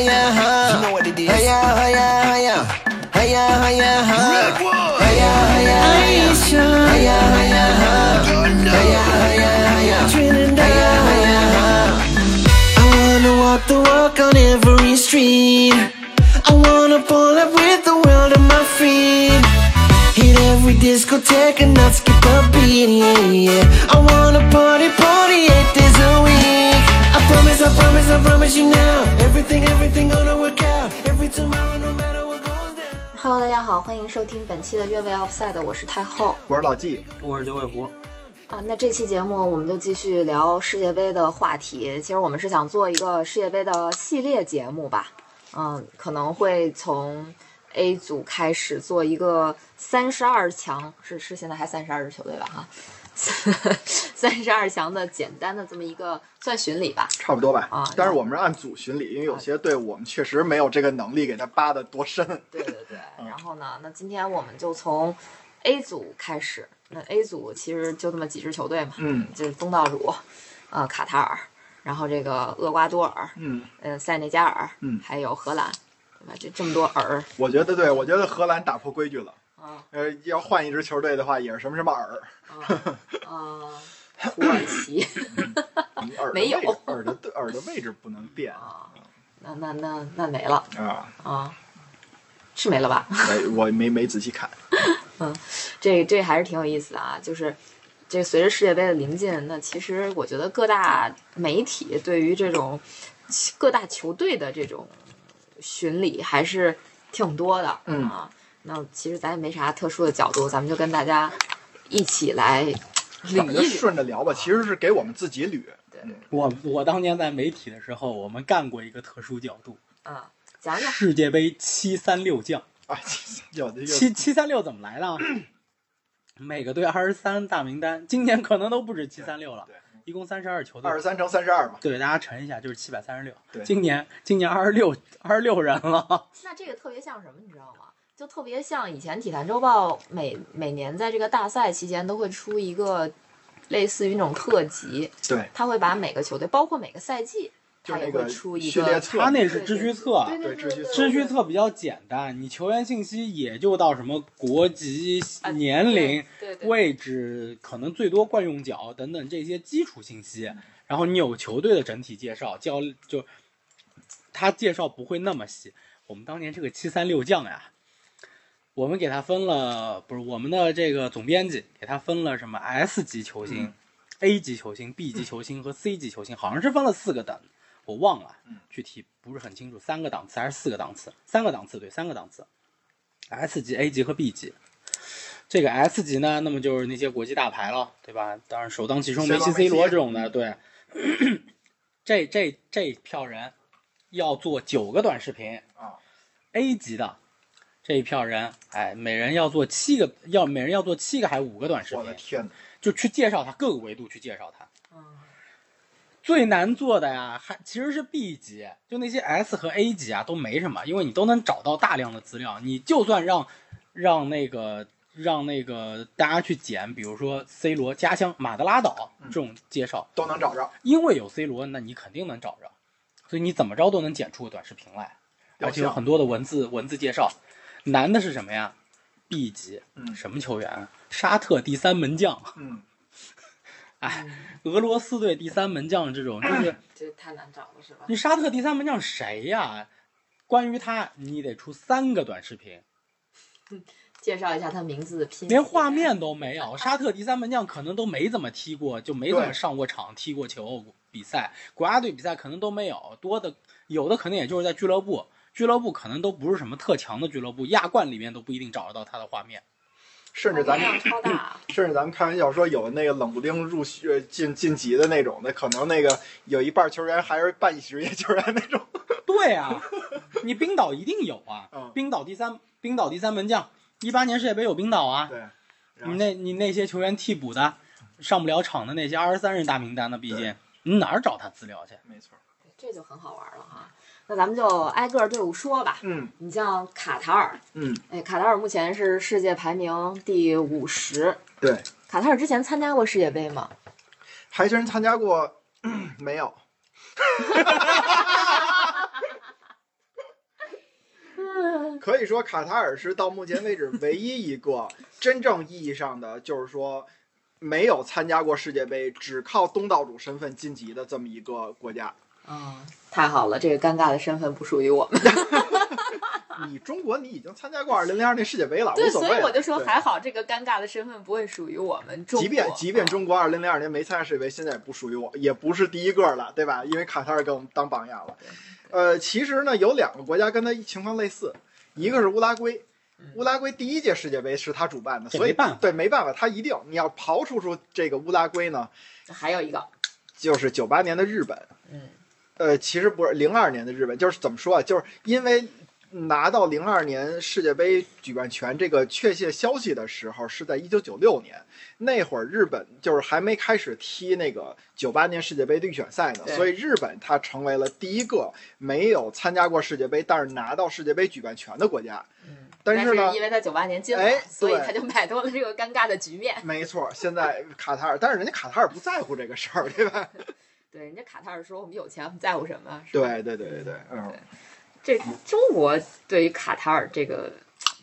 hiya, huh? You know what it is. Hiya, hiya, hiya. Hiya, hiya, huh? Redwood. Hiya, hiya, hiya. Hiya, hiya, huh? Thunder. Hiya, hiya, hiya. Hiya, hiya, huh? I wanna walk the walk on every street. I wanna pull up with the world on my feet. Hit every discotheque and not skip a beat, yeah, yeah. I wanna party, promise, I promise, I promise you now. Everything, everything gonna work out. Every tomorrow, no matter what goes down. Hello，大家好，欢迎收听本期的越位 Offside，我是太后我是老纪，我是九尾狐，啊。那这期节目我们就继续聊世界杯的话题。其实我们是想做一个世界杯的系列节目吧，嗯，可能会从 A 组开始做一个三十二强，是是现在还三十二支球队吧哈，三十二强的简单的这么一个算巡礼吧。差不多吧。啊但是我们是按组巡礼，因为有些队我们确实没有这个能力给他扒的多深。对对对，然后呢，那今天我们就从 A 组开始。那 A 组其实就这么几支球队嘛，嗯就是东道主，呃，卡塔尔，然后这个厄瓜多尔，嗯，呃，塞内加尔，嗯还有荷兰，对吧？这这么多尔我觉得对，我觉得荷兰打破规矩了。啊呃，要换一支球队的话，也是什么什么尔，啊啊，土耳其 没有位置尔的尔的位置不能变啊，那那那那没了啊。啊，是没了吧？哎，我没没仔细看。这这还是挺有意思的啊，就是这随着世界杯的临近，那其实我觉得各大媒体对于这种各大球队的这种巡礼还是挺多的，嗯啊，那其实咱也没啥特殊的角度，咱们就跟大家一起来捋一捋，顺着聊吧，其实是给我们自己捋。对，我我当年在媒体的时候，我们干过一个特殊角度，啊，讲讲世界杯七三六将。啊，有的有七七三六怎么来的啊？每个队二十三大名单，今年可能都不止七三六了对，一共三十二球队二。十三乘三十二嘛。对，大家乘一下就是七百三十六。对今年今年二十六二十六人了。那这个特别像什么，你知道吗？就特别像以前《体坛周报》每每年在这个大赛期间都会出一个类似于那种特辑，对，他会把每个球队，包括每个赛季，他也会就那个出一个序列册他那是支序册，对对秩序册支序册比较简单，你球员信息也就到什么国籍、啊年龄、位置，可能最多惯用脚等等这些基础信息。然后你有球队的整体介绍，教就他介绍不会那么细。我们当年这个七三六将呀，我们给他分了，不是我们的这个总编辑给他分了什么 S 级球星、A 级球星、B 级球星和 C 级球星，好像是分了四个等，我忘了嗯，具体不是很清楚，三个档次还是四个档次？三个档次，对，三个档次，S 级、A 级和 B 级。这个 S 级呢，那么就是那些国际大牌了，对吧？当然首当其冲，梅西、C 罗这种的，对。这这这票人要做九个短视频啊，A 级的这一票人，哎，每人要做七个，要每人要做七个还是五个短视频，我的天哪！就去介绍他各个维度去介绍他。嗯最难做的呀，还其实是 B 级，就那些 S 和 A 级啊都没什么，因为你都能找到大量的资料。你就算让让那个让那个大家去捡，比如说 C 罗家乡马德拉岛这种介绍，都能找着。因为有 C 罗，那你肯定能找着，所以你怎么着都能剪出个短视频来，而且有很多的文字文字介绍。难的是什么呀？B 级，嗯什么球员啊？沙特第三门将，嗯，哎，俄罗斯队第三门将这种，就是这太难找了是吧？你沙特第三门将谁呀？关于他，你得出三个短视频，介绍一下他名字的拼写，连画面都没有。沙特第三门将可能都没怎么踢过，就没怎么上过场、踢过球比赛，国家队比赛可能都没有，多的有的可能也就是在俱乐部，俱乐部可能都不是什么特强的俱乐部，亚冠里面都不一定找得到他的画面。甚至咱们量超大，甚至咱们开玩笑说，有那个冷不丁入学晋晋级的那种的，可能那个有一半球员还是半职业球员那种。对啊，你冰岛一定有啊，嗯冰岛第三冰岛第三门将，一八年世界杯有冰岛啊，对，你那你那些球员替补的，上不了场的那些二十三人大名单的，毕竟你哪儿找他资料去？没错。这就很好玩了哈。那咱们就挨个队伍说吧。嗯你像卡塔尔，嗯，哎，卡塔尔目前是世界排名第五十。对，卡塔尔之前参加过世界杯吗？还真参加过，没有。可以说卡塔尔是到目前为止唯一一个真正意义上的，就是说没有参加过世界杯，只靠东道主身份晋级的这么一个国家。嗯，太好了，这个尴尬的身份不属于我们。你中国，你已经参加过二零零二年世界杯了，对，无所以我就说还好，这个尴尬的身份不会属于我们中国。即便即便中国二零零二年没参加世界杯，现在也不属于我，也不是第一个了，对吧？因为卡塔尔给我们当榜样了。呃，其实呢，有两个国家跟他情况类似，一个是乌拉圭。乌拉圭第一届世界杯是他主办的，所以办对没办法，他一定你要刨除出这个乌拉圭呢，还有一个，就是九八年的日本。嗯，呃，其实不是零二年的日本，就是怎么说啊？就是因为拿到零二年世界杯举办权这个确切消息的时候，是在一九九六年，那会儿日本就是还没开始踢那个九八年世界杯的预选赛呢，所以日本它成为了第一个没有参加过世界杯，但是拿到世界杯举办权的国家。嗯，但是呢因为他九八年进了，哎所以对他就摆脱了这个尴尬的局面。没错，现在卡塔尔，但是人家卡塔尔不在乎这个事儿，对吧？对，人家卡塔尔说我们有钱，我们在乎什么？是对对对对对，嗯。这中国对于卡塔尔这个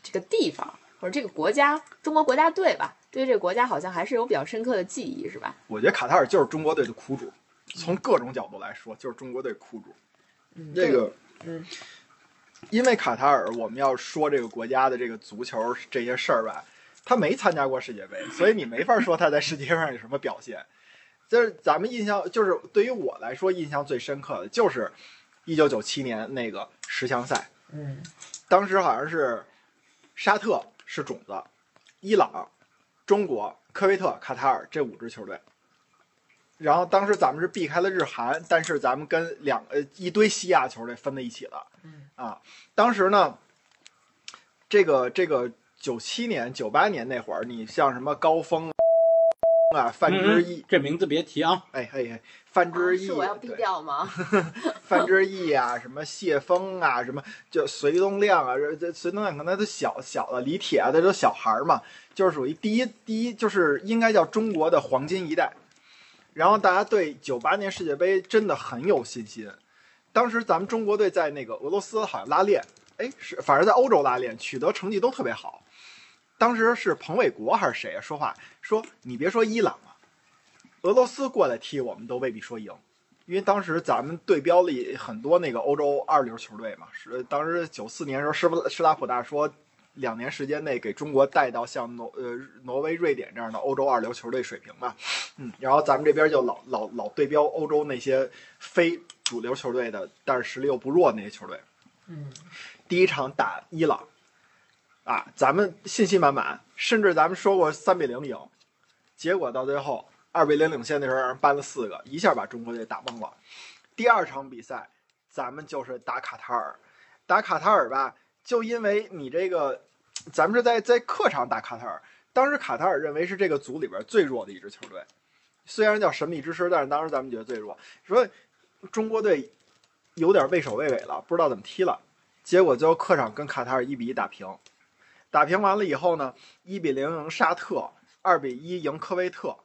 这个地方或者这个国家，中国国家队吧，对于这个国家好像还是有比较深刻的记忆，是吧？我觉得卡塔尔就是中国队的苦主，从各种角度来说，就是中国队苦主。嗯，这个，嗯，因为卡塔尔，我们要说这个国家的这个足球这些事儿吧，他没参加过世界杯，所以你没法说他在世界上有什么表现。就是咱们印象，就是对于我来说印象最深刻的就是一九九七年那个十强赛，嗯当时好像是沙特是种子，伊朗、中国、科威特、卡塔尔这五支球队。然后当时咱们是避开了日韩，但是咱们跟两呃一堆西亚球队分在一起了。嗯啊，当时呢，这个这个九七年、九八年那会儿，你像什么高峰啊、范志毅嗯，这名字别提啊。哎嘿嘿，范志毅，是我要逼对掉吗？范志毅啊，什么谢峰啊，什么就隋东亮啊，这这隋东亮可能都小小的，李铁啊，他都小孩儿嘛，就是属于第一第一，就是应该叫中国的黄金一代。然后大家对九八年世界杯真的很有信心。当时咱们中国队在那个俄罗斯好像拉练，哎，是反正在欧洲拉练，取得成绩都特别好。当时是彭伟国还是谁啊？说话说你别说伊朗啊，俄罗斯过来踢我们都未必说赢。因为当时咱们对标了很多那个欧洲二流球队嘛，是当时九四年时候，施施拉普大说，两年时间内给中国带到像挪呃挪威、瑞典这样的欧洲二流球队水平嘛，嗯，然后咱们这边就老老老对标欧洲那些非主流球队的，但是实力又不弱那些球队。嗯第一场打伊朗，啊，咱们信心满满，甚至咱们说过三比零赢，结果到最后二比零领先的时候让人扳了四个，一下把中国队打懵了。第二场比赛，咱们就是打卡塔尔，打卡塔尔吧，就因为你这个，咱们是在在客场打卡塔尔，当时卡塔尔认为是这个组里边最弱的一支球队，虽然叫神秘之师，但是当时咱们觉得最弱，说中国队有点畏首畏尾了，不知道怎么踢了。结果最后客场跟卡塔尔一比一打平，打平完了以后呢，一比零赢沙特，二比一赢科威特，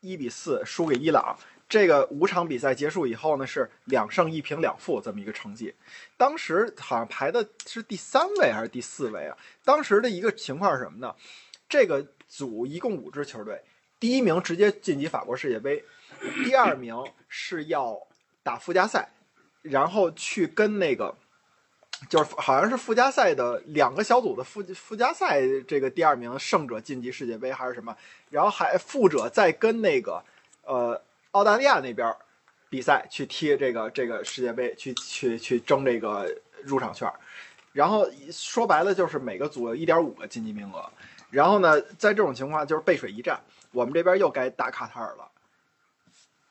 一比四输给伊朗。这个五场比赛结束以后呢，是两胜一平两负这么一个成绩。当时好像排的是第三位还是第四位啊？当时的一个情况是什么呢？这个组一共五支球队，第一名直接晋级法国世界杯，第二名是要打附加赛，然后去跟那个。就是好像是附加赛的两个小组的附附加赛，这个第二名胜者晋级世界杯还是什么？然后还负者再跟那个呃澳大利亚那边比赛去踢这个这个世界杯，去去去争这个入场券。然后说白了就是每个组有一点五个晋级名额。然后呢，在这种情况就是背水一战，我们这边又该打卡塔尔了。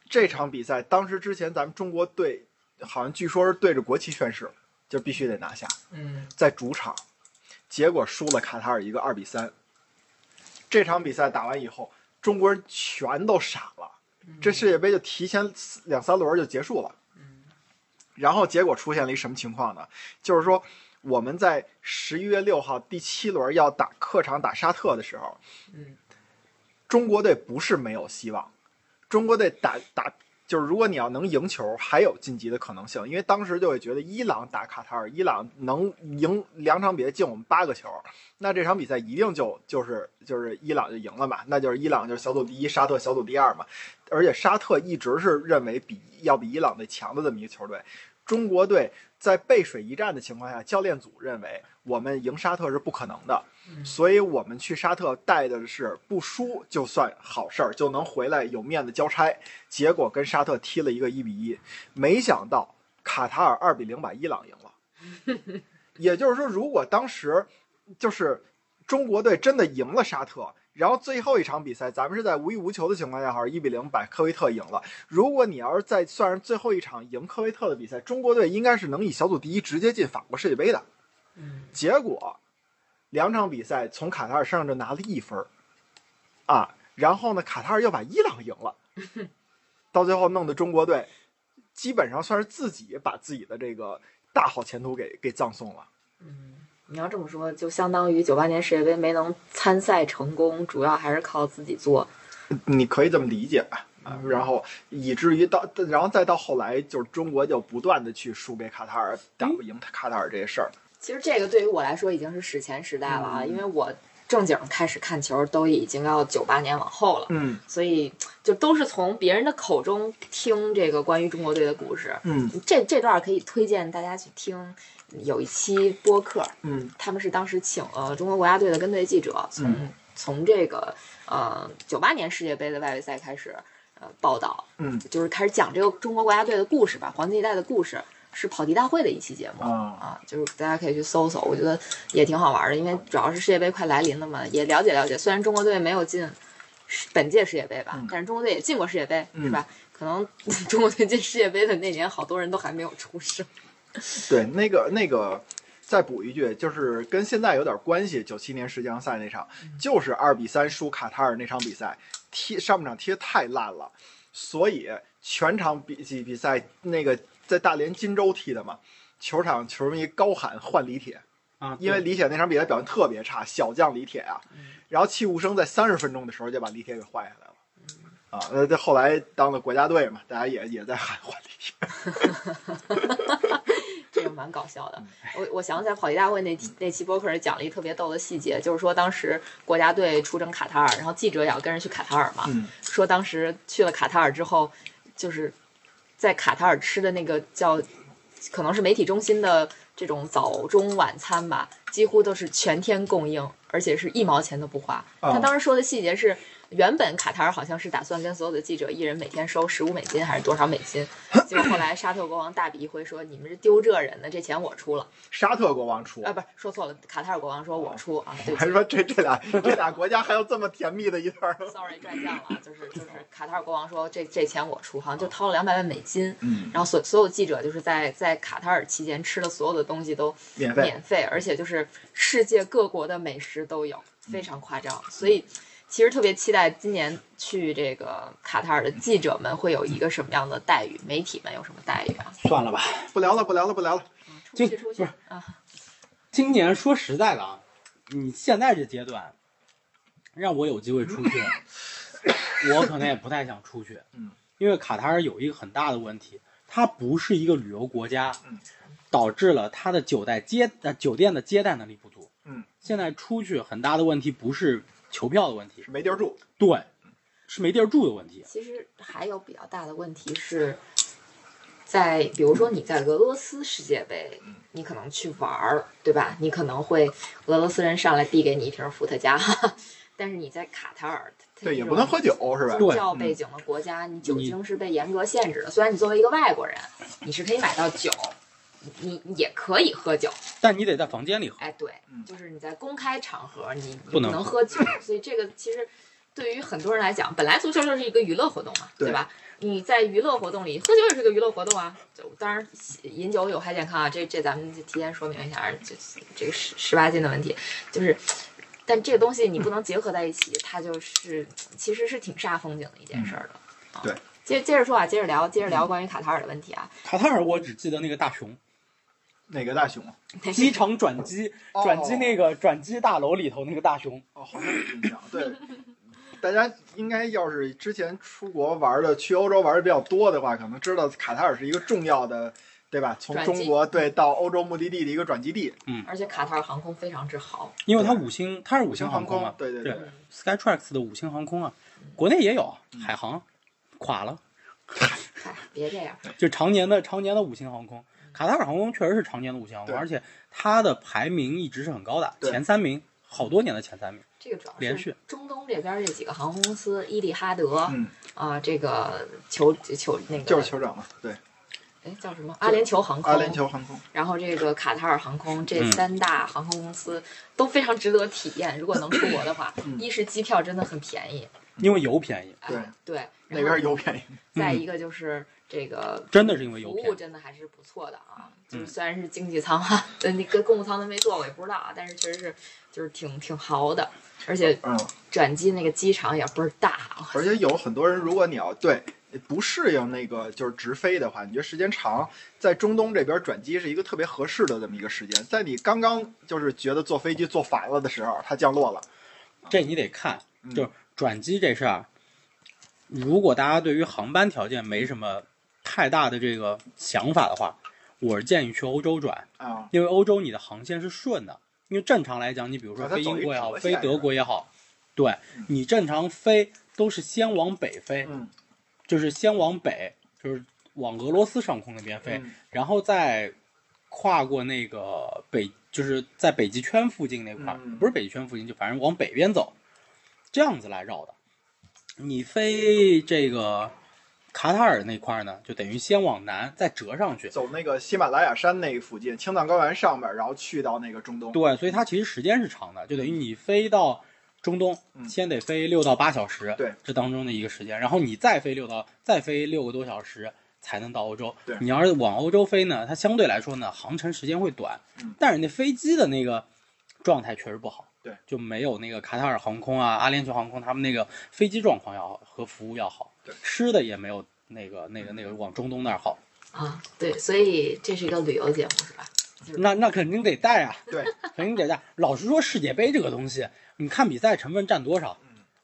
这场比赛当时之前咱们中国队好像据说是对着国旗宣誓。就必须得拿下，嗯在主场，结果输了卡塔尔一个二比三。这场比赛打完以后，中国人全都傻了，这世界杯就提前两三轮就结束了。嗯然后结果出现了一什么情况呢？就是说我们在十一月六号第七轮要打客场打沙特的时候，嗯中国队不是没有希望，中国队打打就是如果你要能赢球，还有晋级的可能性，因为当时就会觉得伊朗打卡塔尔，伊朗能赢两场比赛进我们八个球，那这场比赛一定就就是就是伊朗就赢了嘛，那就是伊朗就是小组第一，沙特小组第二嘛，而且沙特一直是认为比要比伊朗队强的这么一个球队，中国队在背水一战的情况下，教练组认为我们赢沙特是不可能的，所以我们去沙特带的是不输就算好事儿，就能回来有面子交差。结果跟沙特踢了一个一比一，没想到卡塔尔二比零把伊朗赢了。也就是说，如果当时就是中国队真的赢了沙特，然后最后一场比赛咱们是在无欲无求的情况下，好像一比零把科威特赢了。如果你要是再算上最后一场赢科威特的比赛，中国队应该是能以小组第一直接进法国世界杯的。结果两场比赛从卡塔尔身上就拿了一分儿啊，然后呢，卡塔尔又把伊朗赢了，到最后弄得中国队基本上算是自己把自己的这个大好前途给给葬送了。嗯你要这么说，就相当于九八年世界杯没能参赛成功，主要还是靠自己做。你可以这么理解吧。啊，然后以至于到，然后再到后来，就是中国就不断的去输给卡塔尔，打不赢卡塔尔这些事儿。其实这个对于我来说已经是史前时代了啊，嗯。因为我正经开始看球都已经要九八年往后了，嗯所以就都是从别人的口中听这个关于中国队的故事。嗯。这这段可以推荐大家去听，有一期播客，嗯。他们是当时请了中国国家队的跟队记者，从、嗯从这个呃九八年世界杯的外围赛开始呃报道，嗯。就是开始讲这个中国国家队的故事吧，黄金一代的故事，是跑题大会的一期节目啊啊，就是大家可以去搜搜，我觉得也挺好玩的，因为主要是世界杯快来临了嘛，也了解了解。虽然中国队没有进世本届世界杯吧，嗯但是中国队也进过世界杯，嗯是吧？可能 中国队进世界杯的那年，好多人都还没有出生。对，那个那个，再补一句，就是跟现在有点关系。九七年世界强赛那场，就是二比三输卡塔尔那场比赛，踢上半场踢得太烂了，所以全场比比比赛那个在大连金州踢的嘛，球场球迷高喊换李铁，啊，因为李铁那场比赛表现特别差，小将李铁啊，然后戚务生在三十分钟的时候就把李铁给换下来了。啊，那这后来当了国家队嘛，大家也也在喊换李铁。这个蛮搞笑的。我我想起来跑题大会那期那期播客里讲了一特别逗的细节，就是说当时国家队出征卡塔尔，然后记者也要跟着去卡塔尔嘛，嗯说当时去了卡塔尔之后，就是在卡塔尔吃的那个叫可能是媒体中心的这种早中晚餐吧，几乎都是全天供应，而且是一毛钱都不花。啊他当时说的细节是。原本卡塔尔好像是打算跟所有的记者一人每天收十五美金还是多少美金，结果后来沙特国王大笔一挥说：“你们是丢这人的，这钱我出了。沙特国王出”啊，不是说错了，卡塔尔国王说我出啊，对还说这这俩这俩国家还有这么甜蜜的一段儿，sorry 转向了，就是就是卡塔尔国王说这这钱我出，好像就掏了两百万美金，嗯，然后所所有记者就是在在卡塔尔期间吃的所有的东西都免费免费，而且就是世界各国的美食都有，非常夸张。所以其实特别期待今年去这个卡塔尔的记者们会有一个什么样的待遇，媒体们有什么待遇啊？算了吧。不聊了，不聊了，不聊了。出去出去不是啊！今年说实在的啊，你现在这阶段，让我有机会出去，我可能也不太想出去。嗯，因为卡塔尔有一个很大的问题，它不是一个旅游国家，嗯，导致了它的酒店接呃酒店的接待能力不足。嗯，现在出去很大的问题不是球票的问题，是没地儿住。对，是没地儿住的问题。其实还有比较大的问题是，在比如说你在俄罗斯世界杯，你可能去玩儿，对吧？你可能会俄罗斯人上来递给你一瓶伏特加，但是你在卡塔尔，对，也不能喝酒，是吧？宗教背景的国家，你酒精是被严格限制的。虽然你作为一个外国人，你是可以买到酒，你你也可以喝酒，但你得在房间里喝。哎，对嗯，就是你在公开场合你你不能能喝。酒，所以这个其实对于很多人来讲，本来足球就是一个娱乐活动嘛，对。对吧？你在娱乐活动里喝酒也是个娱乐活动啊，就当然饮酒有害健康啊，这这咱们就提前说明一下，这这个十十八禁的问题，就是，但这个东西你不能结合在一起，它就是其实是挺煞风景的一件事儿的。啊对，接接着说啊，接着聊，接着聊关于卡塔尔的问题啊，卡塔尔我只记得那个大熊，哪个大熊？机场转机哦转机那个转机大楼里头那个大熊。哦，好像有印象。对，大家应该要是之前出国玩的，去欧洲玩的比较多的话，可能知道卡塔尔是一个重要的，对吧？从中国对到欧洲目的地的一个转机地。嗯而且卡塔尔航空非常之好，因为它五星，它是五星航航空嘛，对对对 Skytrax 的五星航空啊，国内也有海航，垮了，嗨，别这样，就常年的常年的五星航空。卡塔尔航空确实是常年的五星航空，而且它的排名一直是很高的，前三名，好多年的前三名。这个主要是连续中东这边这几个航空公司，伊利哈德嗯，啊，这个酋酋那个就是酋长嘛，对，哎叫什么阿联酋航空，阿联酋航空。然后这个卡塔尔航空这嗯三大航空公司都非常值得体验。如果能出国的话，嗯一是机票真的很便宜，因为油便宜，对哎对，那边油便宜，再一个就是这个真的是因为油服。务真的还是不错的啊。就是嗯虽然是经济舱哈，呃，那个公务舱都没坐过，也不知道啊，但是确实是就是挺挺豪的，而且嗯，转机那个机场也倍儿大，而且有很多人，如果你要对不适应那个就是直飞的话，你觉得时间长，在中东这边转机是一个特别合适的这么一个时间，在你刚刚就是觉得坐飞机坐烦了的时候，它降落了，这你得看，嗯。就是转机这事儿，如果大家对于航班条件没什么太大的这个想法的话，我是建议去欧洲转，啊，因为欧洲你的航线是顺的。因为正常来讲，你比如说飞英国也好，飞德国也好，对嗯。你正常飞都是先往北飞，嗯，就是先往北，就是往俄罗斯上空那边飞，嗯。然后再跨过那个北，就是在北极圈附近那块不是北极圈附近，就反正往北边走，这样子来绕的。你飞这个卡塔尔那块儿呢，就等于先往南，再折上去。走那个喜马拉雅山那附近，青藏高原上面，然后去到那个中东，对，所以它其实时间是长的，就等于你飞到中东，嗯。先得飞六到八小时，对，这当中的一个时间，然后你再飞六到再飞六个多小时才能到欧洲。对。你要是往欧洲飞呢，它相对来说呢，航程时间会短，嗯。但是那飞机的那个状态确实不好，对，就没有那个卡塔尔航空啊、阿联酋航空他们那个飞机状况要好和服务要好，对，吃的也没有那个那个那个往中东那儿好，啊，对，所以这是一个旅游节目是吧？那那肯定得带啊。对，肯定得带。老实说，世界杯这个东西，你看比赛成分占多少？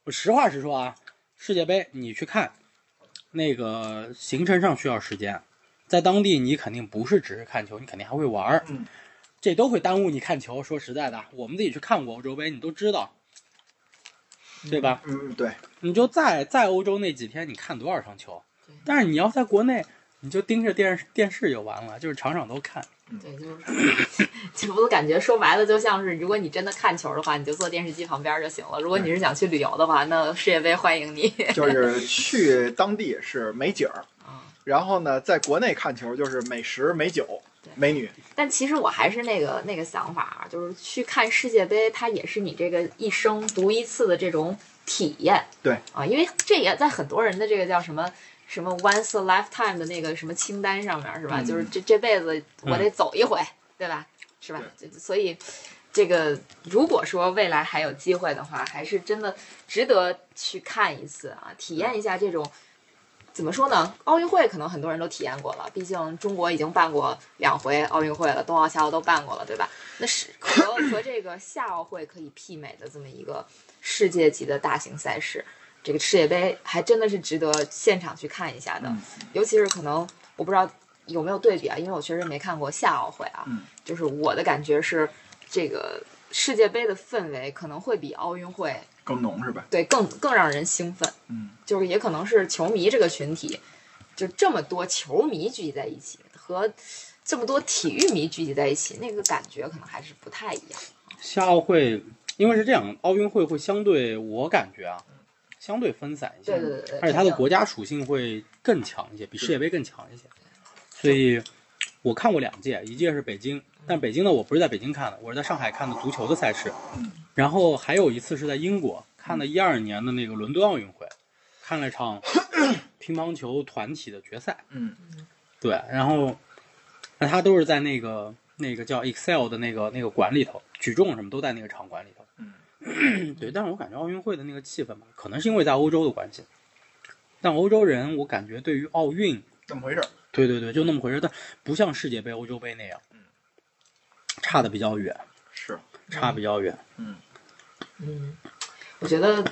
我实话实说啊，世界杯你去看，那个行程上需要时间，在当地你肯定不是只是看球，你肯定还会玩儿，嗯这都会耽误你看球。说实在的，我们自己去看过欧洲杯，你都知道，对吧？嗯，对，你就在在欧洲那几天，你看多少场球对？但是你要在国内，你就盯着电视电视就完了，就是场场都看。对，就是，这不感觉说白了，就像是如果你真的看球的话，你就坐电视机旁边就行了；如果你是想去旅游的话，那世界杯欢迎你。就是去当地是美景儿，啊，然后呢，在国内看球就是美食、美酒对、美女，但其实我还是那个那个想法啊，就是去看世界杯，它也是你这个一生独一次的这种体验。对啊，因为这也在很多人的这个叫什么什么 once a lifetime 的那个什么清单上面是吧？嗯就是这这辈子我得走一回，对吧？是吧？所以这个如果说未来还有机会的话，还是真的值得去看一次啊，体验一下这种。怎么说呢？奥运会可能很多人都体验过了，毕竟中国已经办过两回奥运会了，冬奥、夏奥都办过了，对吧？那是和和这个夏奥会可以媲美的这么一个世界级的大型赛事，这个世界杯还真的是值得现场去看一下的。嗯尤其是可能我不知道有没有对比啊，因为我确实没看过夏奥会啊。嗯就是我的感觉是，这个世界杯的氛围可能会比奥运会更浓是吧？对更更让人兴奋。嗯，就是也可能是球迷这个群体，就这么多球迷聚集在一起，和这么多体育迷聚集在一起，那个感觉可能还是不太一样。夏奥会，因为是这样，奥运会会相对，我感觉啊，相对分散一些，对对对对，而且它的国家属性会更强一些，比世界杯更强一些。所以，我看过两届，一届是北京，但北京呢，我不是在北京看的，我是在上海看的足球的赛事。嗯然后还有一次是在英国看的一二年的那个伦敦奥运会，看了场 乒乓球团体的决赛。嗯对，然后那他都是在那个那个叫 Excel 的那个那个馆里头，举重什么都在那个场馆里头。嗯对，但是我感觉奥运会的那个气氛吧，可能是因为在欧洲的关系，但欧洲人我感觉对于奥运，怎么回事儿。对对对，就那么回事，但不像世界杯、欧洲杯那样，差的比较远，是，差比较远。嗯，我觉得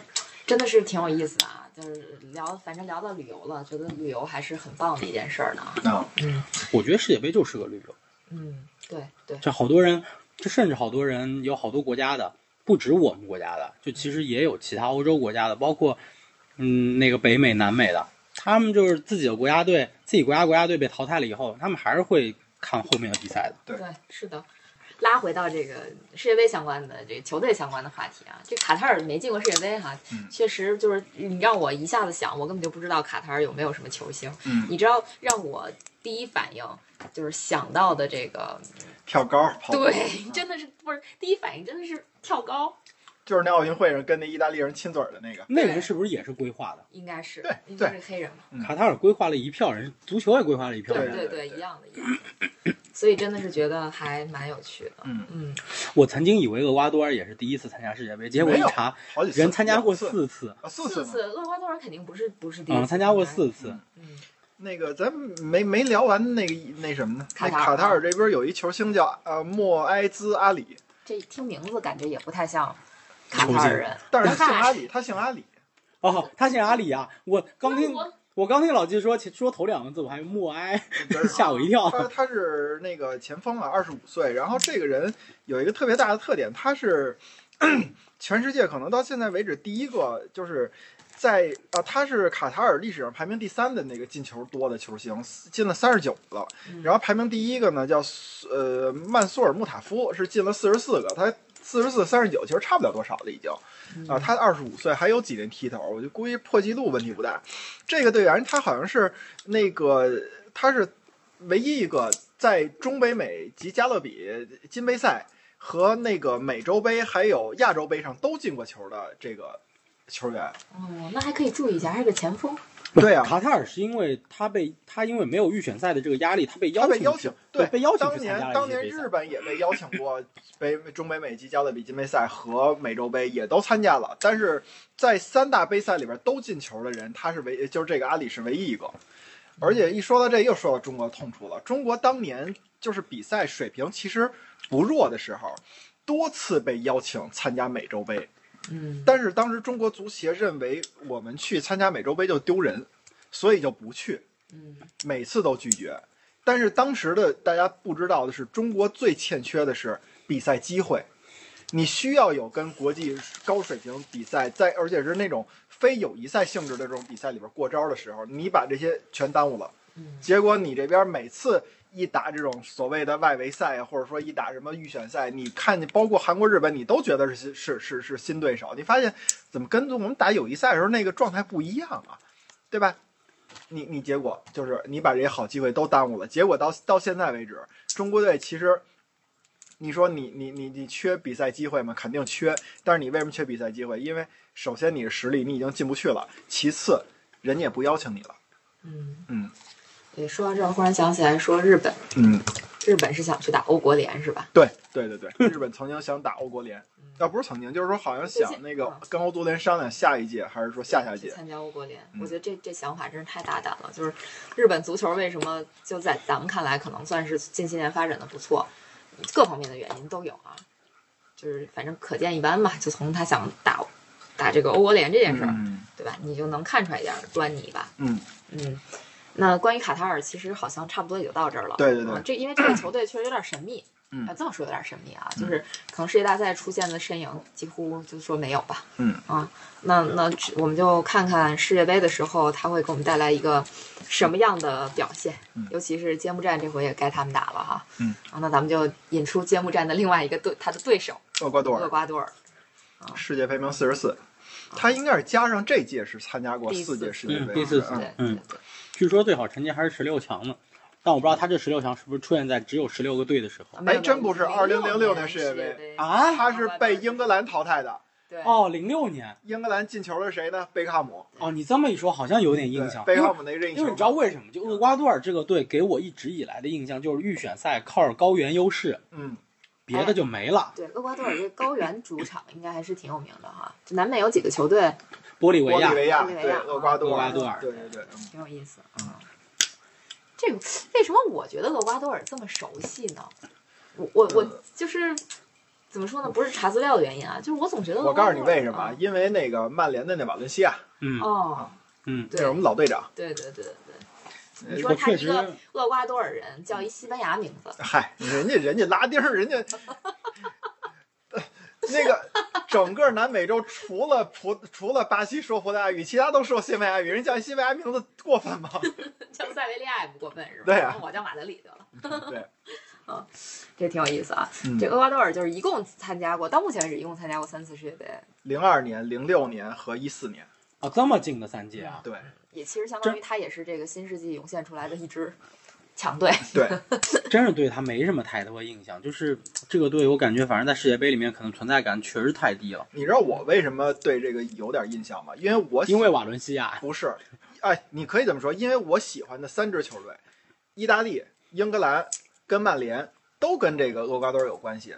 真的是挺有意思的啊，就是聊，反正聊到旅游了，觉得旅游还是很棒的一件事儿呢。啊，嗯我觉得世界杯就是个旅游，嗯，对对，就好多人，这甚至好多人有好多国家的，不止我们国家的，就其实也有其他欧洲国家的，包括嗯那个北美、南美的，他们就是自己的国家队，自己国家国家队被淘汰了以后，他们还是会看后面的比赛的。对对，是的。拉回到这个世界杯相关的这个球队相关的话题啊，这卡塔尔没进过世界杯哈，嗯确实就是你让我一下子想，我根本就不知道卡塔尔有没有什么球星。嗯，你知道让我第一反应就是想到的这个，跳高，跑对，真的是不是第一反应真的是跳高，就是那奥运会上跟那意大利人亲嘴儿的那个。那个人是不是也是规划的？应该是对应该是黑人卡塔尔规划了一票人，足球也规划了一票人。对对对对一样的，一样的。所以真的是觉得还蛮有趣的。嗯嗯，我曾经以为厄瓜多尔也是第一次参加世界杯，结果一查，人参加过四次，啊，四次，厄瓜多尔肯定不是不是第一次，嗯，参加过四次。嗯，那个咱没没聊完那个那什么呢？卡塔尔那卡塔尔这边有一球星叫呃莫埃兹阿里，这听名字感觉也不太像卡塔尔人，但是他姓阿里，他姓阿里。哦，他姓阿里啊！我刚听那我我刚听老季说说头两个字，我还默哀，吓我一跳。他他是那个前锋啊，二十五岁。然后这个人有一个特别大的特点，他是全世界可能到现在为止第一个，就是在啊，他是卡塔尔历史上排名第三的那个进球多的球星，进了三十九个。然后排名第一个呢叫呃曼苏尔穆塔夫，是进了四十四个，他四十四三十九，其实差不了多少了已经。啊，他二十五岁，还有几年踢头，我就估计破纪录问题不大。这个队员他好像是那个，他是唯一一个在中北美及加勒比金杯赛和那个美洲杯还有亚洲杯上都进过球的这个球员。哦，那还可以注意一下，还是个前锋。对啊，卡塔尔是因为他被他因为没有预选赛的这个压力，他被邀请去被邀请，对被邀请当年当年日本也被邀请过北中北美及加勒比金杯赛和美洲杯也都参加了，但是在三大杯赛里边都进球的人，他是唯就是这个阿里是唯一一个。而且一说到这，又说到中国痛处了。中国当年就是比赛水平其实不弱的时候，多次被邀请参加美洲杯，嗯，但是当时中国足协认为我们去参加美洲杯就丢人，所以就不去。嗯每次都拒绝。但是当时的大家不知道的是，中国最欠缺的是比赛机会。你需要有跟国际高水平比赛，在而且是那种非友谊赛性质的这种比赛里边过招的时候，你把这些全耽误了。嗯结果你这边每次一打这种所谓的外围赛，或者说一打什么预选赛，你看见包括韩国、日本，你都觉得是是是是新对手。你发现怎么跟我们打友谊赛的时候那个状态不一样啊，对吧？你你结果就是你把这些好机会都耽误了，结果到到现在为止，中国队其实，你说你你你你缺比赛机会吗？肯定缺，但是你为什么缺比赛机会？因为首先你的实力你已经进不去了，其次人家也不邀请你了。嗯嗯对，说到这儿，忽然想起来，说日本，嗯，日本是想去打欧国联是吧？对对对对，日本曾经想打欧国联，要不是曾经，就是说好像想那个跟欧足联商量下一届，还是说下下届？参加欧国联，嗯我觉得这这想法真是太大胆了。就是日本足球为什么就在咱们看来可能算是近些年发展的不错，各方面的原因都有啊。就是反正可见一斑吧，就从他想打打这个欧国联这件事儿，嗯对吧？你就能看出来一点儿端倪吧。嗯，嗯，那关于卡塔尔，其实好像差不多也就到这儿了。对对对嗯这因为这个球队确实有点神秘。嗯啊，这么说有点神秘啊，就是可能世界大赛出现的身影几乎就说没有吧。嗯啊，那那我们就看看世界杯的时候，他会给我们带来一个什么样的表现。嗯尤其是揭幕战这回也该他们打了哈。嗯啊，那咱们就引出揭幕战的另外一个对他的对手厄厄瓜多尔厄瓜多尔。世界排名四十四，他应该是加上这届是参加过第四四届世界杯，嗯第四次嗯对嗯对对，据说最好成绩还是十六强呢，但我不知道他这十六强是不是出现在只有十六个队的时候哎真不是二零零六年世世界杯杯啊他是被英格兰淘汰的。对哦，零六年英格兰进球的是谁呢？贝克汉姆。哦，你这么一说好像有点印象，贝克汉姆那个任意球。因为你知道为什么？就厄瓜多尔这个队给我一直以来的印象就是预选赛靠着高原优势，嗯，别的就没了。对，厄瓜多尔这个高原主场应该还是挺有名的哈。南美有几个球队玻利维亚玻利维亚玻利维对厄瓜多尔，厄瓜多尔。对对对，嗯。挺有意思啊。这个为什么我觉得厄瓜多尔这么熟悉呢？我我我嗯就是怎么说呢？不是查资料的原因啊，就是我总觉得我告诉你为什么啊，因为那个曼联的那瓦伦西亚，嗯。哦，嗯，这是我们老队长。对对对对对，你说他一个厄瓜多尔人叫一西班牙名字，嗨，人家人家拉丁儿，人家那个整个南美洲除了葡除了巴西说葡萄牙语，其他都说西班牙语。人叫西班牙名字过分吗？叫塞维利亚也不过分是吧？对啊我叫马德里得了，对，嗯这挺有意思啊。嗯这厄瓜多尔就是一共参加过，到目前为止一共参加过三次世界杯，零二年、零六年和一四年，哦，这么近的三届啊，对也其实相当于他也是这个新世纪涌现出来的一支强队。对，真是对他没什么太多印象。就是这个队，我感觉反正在世界杯里面可能存在感确实太低了，你知道我为什么对这个有点印象吗？因为我喜因为瓦伦西亚不是，哎，你可以这么说，因为我喜欢的三支球队，意大利、英格兰跟曼联都跟这个厄瓜多尔有关系。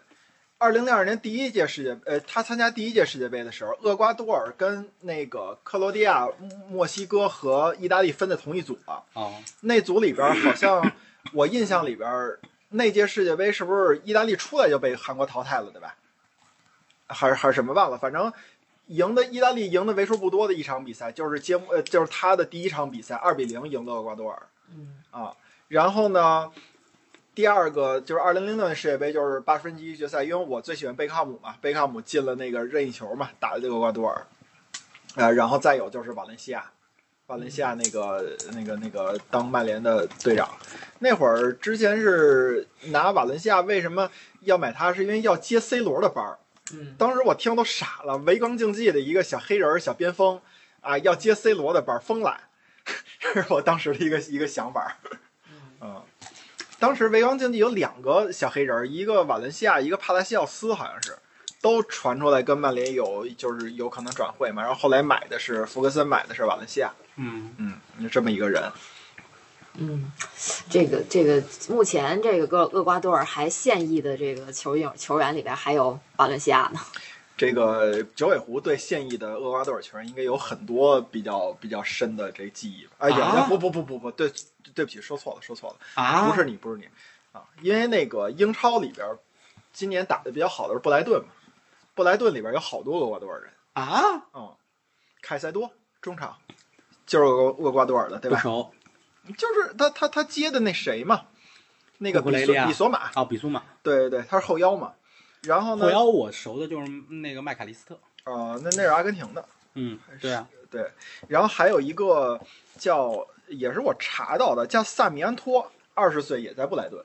二零零二年第一届世界，呃，他参加第一届世界杯的时候，厄瓜多尔跟那个克罗地亚、墨西哥和意大利分在同一组了。哦，那组里边好像 我印象里边那届世界杯是不是意大利出来就被韩国淘汰了，对吧？还是还是什么忘了，反正赢的意大利赢的为数不多的一场比赛，就是揭幕呃就是他的第一场比赛二比零赢了厄瓜多尔嗯啊。然后呢，第二个就是二零零六年世界杯，就是八分之一决赛，因为我最喜欢贝克汉姆嘛，贝克汉姆进了那个任意球嘛，打的这个厄瓜多尔，呃，然后再有就是瓦伦西亚。瓦伦西亚那个、那个、那个当曼联的队长，那会儿之前是拿瓦伦西亚，为什么要买他？是因为要接 C 罗的班儿。嗯，当时我听都傻了，维冈竞技的一个小黑人、小边锋啊，要接 C 罗的班儿，疯了，这 是我当时的一个一个想法。嗯，当时维刚竞技有两个小黑人，一个瓦伦西亚，一个帕拉西奥斯，好像是。都传出来跟曼联有就是有可能转会嘛，然后后来买的是福格森买的是瓦伦西亚，嗯，嗯，就这么一个人。嗯，这个这个目前这个厄厄瓜多尔还现役的这个球影球员里边还有瓦伦西亚呢。这个九尾狐对现役的厄瓜多尔球员应该有很多比较比较深的这记忆吧？哎呀，啊不不不不不对，对不起，说错了，说错了，啊，不是你，不是你啊，因为那个英超里边今年打的比较好的是布莱顿嘛，布莱顿里边有好多厄瓜多尔人，啊，嗯，凯塞多中场就是厄厄瓜多尔的，对吧？就是他他他接的那谁嘛，那个比索比索马，哦，比索马对对对，他是后腰嘛。然后呢后，腰我熟的就是那个麦卡利斯特，呃，那那是阿根廷的，嗯，对啊，对，然后还有一个叫，也是我查到的，叫萨米安托，二十岁也在布莱顿。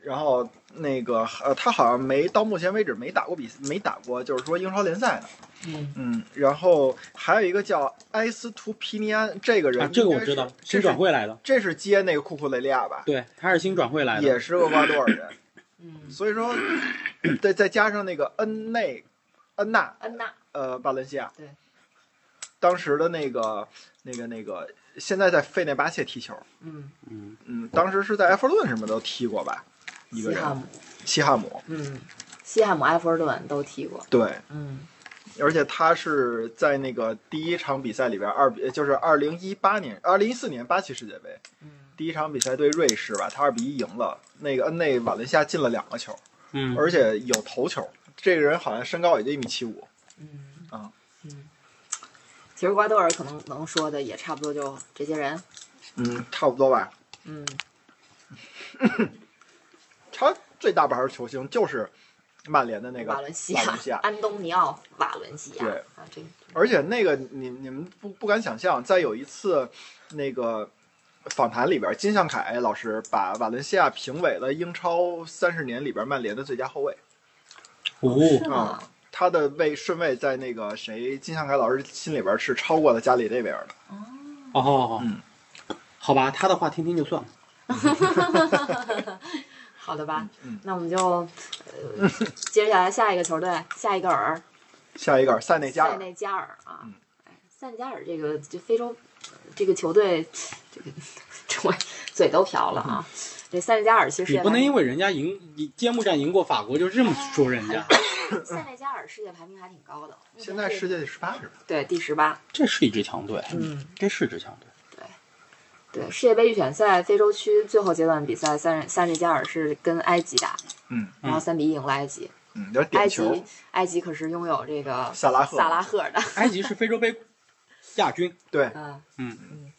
然后那个呃，他好像没到目前为止没打过比没打过，就是说英超联赛的。嗯嗯，然后还有一个叫埃斯图皮尼安，这个人、啊，这个我知道，新转，会来的，这是接那个库库雷利亚吧？对，他是新转会来的，也是厄瓜多尔人。嗯，所以说，再再加上那个恩内恩纳恩纳呃巴伦西亚，对，当时的那个那个那个，现在在费内巴切踢球，嗯。嗯，嗯，当时是在埃弗顿什么都踢过吧，一个人西汉姆。西汉姆，嗯西汉姆埃弗顿都踢过。对，嗯。而且他是在那个第一场比赛里边二比，就是二零一八年、二零一四年巴西世界杯嗯第一场比赛对瑞士吧，他二比一赢了，那个恩内瓦伦西亚进了两个球，嗯，而且有头球，这个人好像身高也就一米七五，嗯啊嗯，其实瓜多尔可能能说的也差不多就这些人。嗯，差不多吧。嗯 他最大牌的球星就是曼联的那个瓦伦西亚瓦伦西亚，安东尼奥瓦伦西亚。对啊，这而且那个你你们不不敢想象，在有一次那个访谈里边，金向凯老师把瓦伦西亚评为了英超三十年里边曼联的最佳后卫哦，啊？他的位顺位在那个谁金向凯老师心里边是超过了加里内维尔的。哦好好好，嗯好吧，他的话听听就算了。好的吧，嗯那我们就呃接下来下一个球队，下一个尔下一个塞内加尔，塞内加尔啊塞内加尔这个就非洲呃这个球队，这个这我嘴都瓢了啊！这塞内加尔其实你不能因为人家赢你揭幕战赢过法国就这么说人家，塞内加尔世界排名还挺高的，现在世界第十八是吧？对第十八，这是一支强队，嗯，这是支强队。对。对世界杯预选赛非洲区最后阶段比赛，塞塞内加尔是跟埃及打，嗯。然后三比一赢了埃及。嗯，有点埃及，埃及可是拥有这个萨拉赫。萨拉赫的，埃及是非洲杯亚军，对，嗯嗯嗯，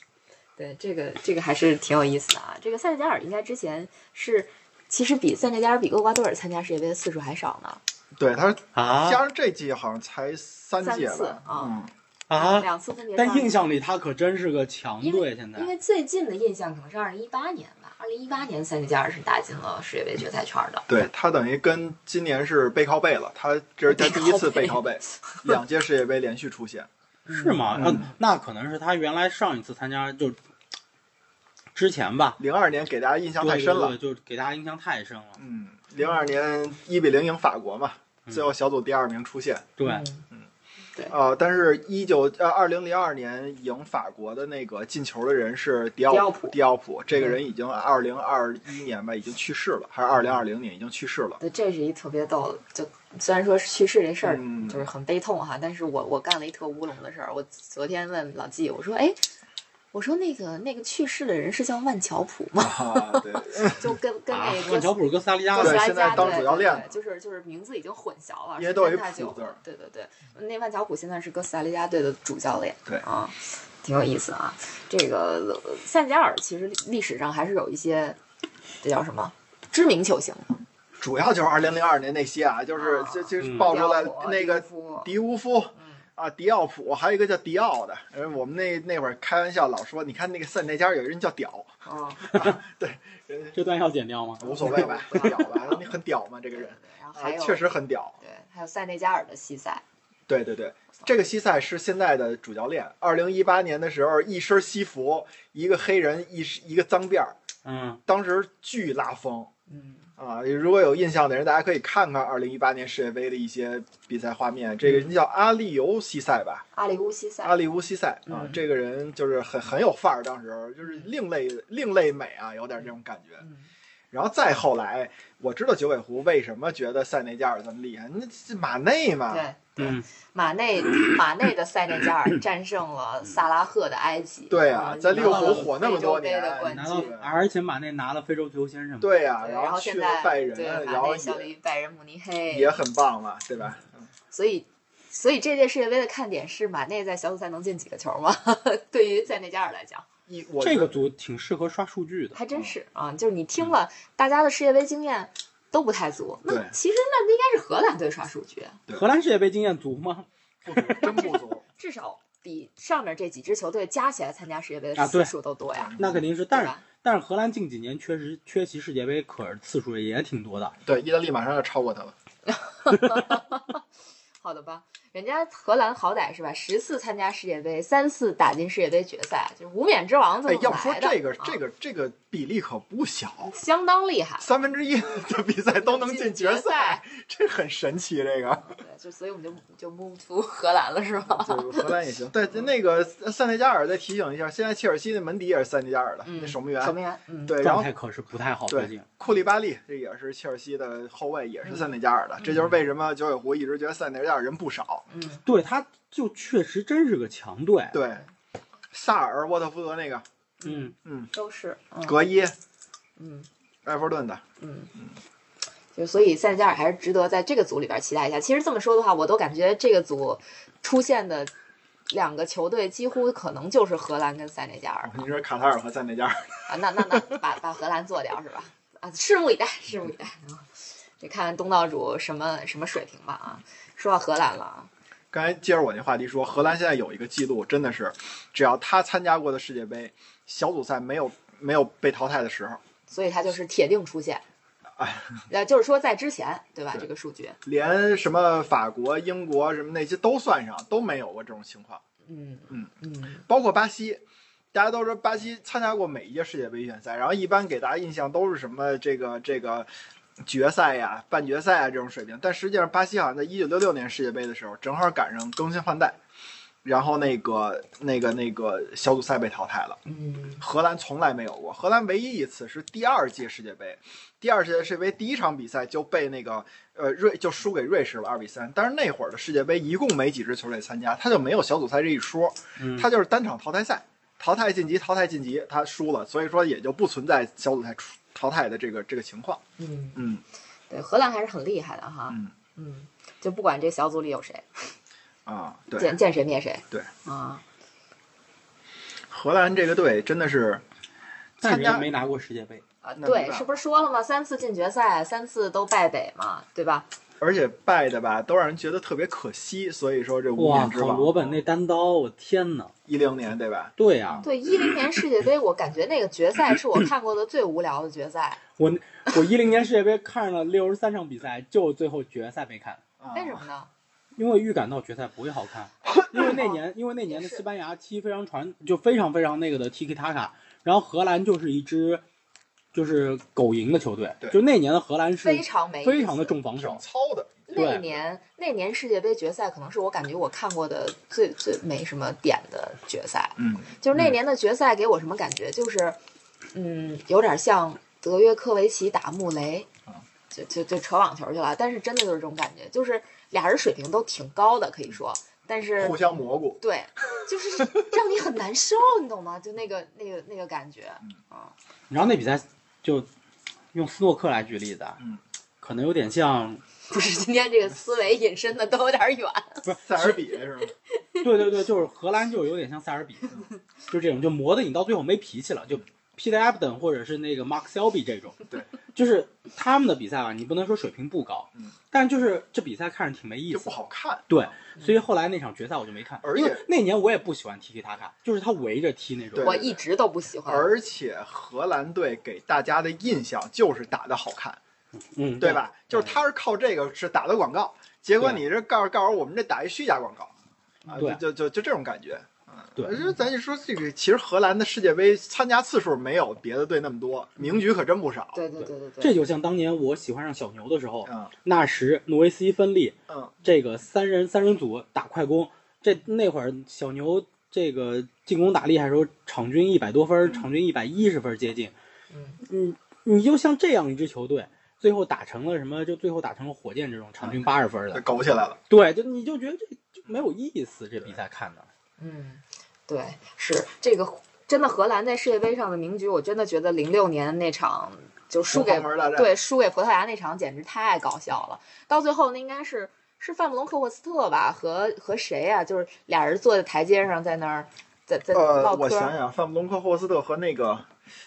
对，这个这个还是挺有意思的啊。这个塞内加尔应该之前是，其实比塞内加尔比厄瓜多尔参加世界杯的次数还少呢，对，他啊加上这届好像才三届三次，啊嗯，啊！两次分别。但印象里他可真是个强队，现在因为最近的印象可能是二零一八年吧，二零一八年塞内加尔是打进了世界杯决赛圈的。对他等于跟今年是背靠背了，他这是他第一次背靠背，两届世界杯连续出现。是吗？嗯啊，那可能是他原来上一次参加就之前吧，零二年给大家印象太深了对，对就给大家印象太深了。嗯，零二年一比零赢法国嘛，最后小组第二名出现。对，嗯呃，但是，一九呃二零零二年赢法国的那个进球的人是迪奥迪奥普迪奥普，这个人已经二零二一年吧，已经去世了，还是二零二零年已经去世了。对，这是一特别逗的，就虽然说是去世这事儿嗯就是很悲痛哈，但是我我干了一特乌龙的事儿。我昨天问老纪，我说，哎，我说那个那个去世的人是叫万乔普吗？啊，对，就跟跟啊那，个万乔普哥斯达黎加哥斯对达黎加现在当主教练对就是就是名字已经混淆了，因为都有一时间太久普字儿了。对对对，那万乔普现在是哥斯达黎加队的主教练。对啊，挺有意思啊。这个呃塞内加尔其实历史上还是有一些，这叫什么知名球星的，主要就是二零零二年那些啊，就是啊这这嗯爆出来那个迪乌夫嗯啊，迪奥普，还有一个叫迪奥的。呃，我们那那会儿开玩笑老说，你看那个塞内加尔有一人叫屌，啊，对这段要剪掉吗？无所谓吧，很屌吧？你很屌吗？这个人啊然后还，有确实很屌。对，还有塞内加尔的西塞，对对对，这个西塞是现在的主教练。二零一八年的时候，一身西服，一个黑人，一一个脏辫儿，嗯，当时巨拉风嗯，啊！如果有印象的人，大家可以看看二零一八年世界杯的一些比赛画面。这个人叫阿利尤西塞吧，阿里乌西塞，阿里乌西塞啊嗯，这个人就是很很有范儿，当时就是另类另类美啊，有点这种感觉。嗯然后再后来，我知道九尾狐为什么觉得塞内加尔这么厉害，那这马内嘛，对。嗯，马内 马内的塞内加尔战胜了萨拉赫的埃及，对啊在利物浦火那么多年的冠拿到军，而且马内拿了非洲足球先生嘛，对呀、对然然后现在去了拜仁对，然马后内效力也于拜仁慕尼黑，也很棒嘛，对吧？所以，所以这届世界杯的看点是马内在小组赛能进几个球吗？对于塞内加尔来讲，这个组挺适合刷数据的。还真是啊，就是你听了大家的世界杯经验都不太足，那其实那应该是荷兰队刷数据，荷兰世界杯经验足吗？不足，真不足。至少比上面这几支球队加起来参加世界杯的次数都多呀，那肯定是，但是？但是荷兰近几年确实缺席世界杯，可是次数也挺多的。对，意大利马上要超过他了。好的吧，人家荷兰好歹是吧，十次参加世界杯，三次打进世界杯决赛，就是无冕之王这哎么，要说来的。这个啊这个这个比例可不小，相当厉害，三分之一的比赛都能进决决赛，这很神奇。这个，对，就所以我们就就 move to 荷兰了，是吧？对，荷兰也行。对，那个塞内加尔再提醒一下，现在切尔西的门迪也是塞内加尔的，嗯，那守门员。守门员，嗯，对，然后状态可是不太好，最对近。库利巴利这也是切尔西的后卫，也是塞内加尔的。这就是为什么九尾狐一直觉得塞内加尔人不少。嗯，对，他就确实真是个强队。对，萨尔、沃特福德那个嗯嗯，都是，嗯格伊、嗯埃弗顿的，嗯嗯，就所以塞内加尔还是值得在这个组里边期待一下。其实这么说的话，我都感觉这个组出现的两个球队几乎可能就是荷兰跟塞内加尔你说卡塔尔和塞内加尔，啊，那那那把把荷兰做掉是吧？啊，拭目以待，拭目以待啊！得看看东道主什么什么水平吧啊！说到荷兰了啊，刚才接着我那话题说，荷兰现在有一个记录，真的是，只要他参加过的世界杯小组赛没有没有被淘汰的时候，所以他就是铁定出现。哎，呃，就是说在之前，对吧？对这个数据，连什么法国、英国什么那些都算上，都没有过这种情况，嗯嗯嗯包括巴西。大家都说巴西参加过每一届世界杯预选赛，然后一般给大家印象都是什么这个这个决赛呀、半决赛啊这种水平，但实际上巴西好像在一九六六年世界杯的时候，正好赶上更新换代，然后那个那个那个小组赛被淘汰了。嗯荷兰从来没有过，荷兰唯一一次是第二届世界杯，第二届世界杯第一场比赛就被那个呃瑞就输给瑞士了二比三。但是那会儿的世界杯一共没几支球队参加，他就没有小组赛这一说，嗯他就是单场淘汰赛，淘汰晋级，淘汰晋级，他输了，所以说也就不存在小组赛出淘汰的这个这个情况。嗯，嗯，对，荷兰还是很厉害的哈。嗯嗯，就不管这小组里有谁，啊，对，见见谁灭谁。对啊，荷兰这个队真的是但是参加没拿过世界杯。啊，对，是不是说了吗？三次进决赛，三次都败北嘛，对吧？而且败的吧，都让人觉得特别可惜。所以说这无！冕之王，罗本那单刀，我天哪！一零年对吧？对呀、对，一零年世界杯，我感觉那个决赛是我 看过的最无聊的决赛。我我一零年世界杯看了六十三场比赛，就最后决赛没看，啊为什么呢？因为预感到决赛不会好看。因为那年因为那年的西班牙踢非常传，就非常非常那个的 Tiki Taka，然后荷兰就是一支就是狗赢的球队，就那年的荷兰是非常没非常的重防守。糙的，那对年那年世界杯决赛可能是我感觉我看过的最最没什么点的决赛。嗯，就是那年的决赛给我什么感觉？就是，嗯，有点像德约科维奇打穆雷，就就就扯网球去了。但是真的就是这种感觉，就是俩人水平都挺高的，可以说，但是互相蘑菇。对，就是让你很难受，你懂吗？就那个那个那个感觉啊，然后那比赛就用斯诺克来举例子啊，嗯可能有点像，不是今天这个思维引申的都有点远。不是塞尔比是吗？对对对，就是荷兰就有点像塞尔比，就这种就磨的你到最后没脾气了，就 Peter Ebden 或者是那个 Mark Selby 这种，对，就是他们的比赛吧，你不能说水平不高，嗯，但就是这比赛看着挺没意思就不。好看。对，所以后来那场决赛我就没看，而且那年我也不喜欢 Tiki Taka，就是他围着踢那种对。我一直都不喜欢。而且荷兰队给大家的印象就是打的好看，嗯，对吧？就是他是靠这个是打的广告，结果你这告诉告诉我们这打一虚假广告，啊，就就就这种感觉。对因为咱就说这个，其实荷兰的世界杯参加次数没有别的队那么多，名局可真不少。对对对对对，这就像当年我喜欢上小牛的时候，嗯纳什、诺维斯基芬利嗯，这个三人三人组打快攻，这那会儿小牛这个进攻打厉害的时候，场均一百多分，场均一百一十分接近。嗯你，你就像这样一支球队，最后打成了什么？就最后打成了火箭这种场均八十分就的，苟起来了。对，就你就觉得这就没有意思，这比赛看的。嗯，对，是这个真的荷兰在世界杯上的名局，我真的觉得零六年那场就输给对输给葡萄牙那场简直太搞笑了。到最后那应该是是范布隆克霍斯特吧，和和谁呀、就是俩人坐在台阶上在那儿在在呃，唠嗑。我想想，范布隆克霍斯特和那个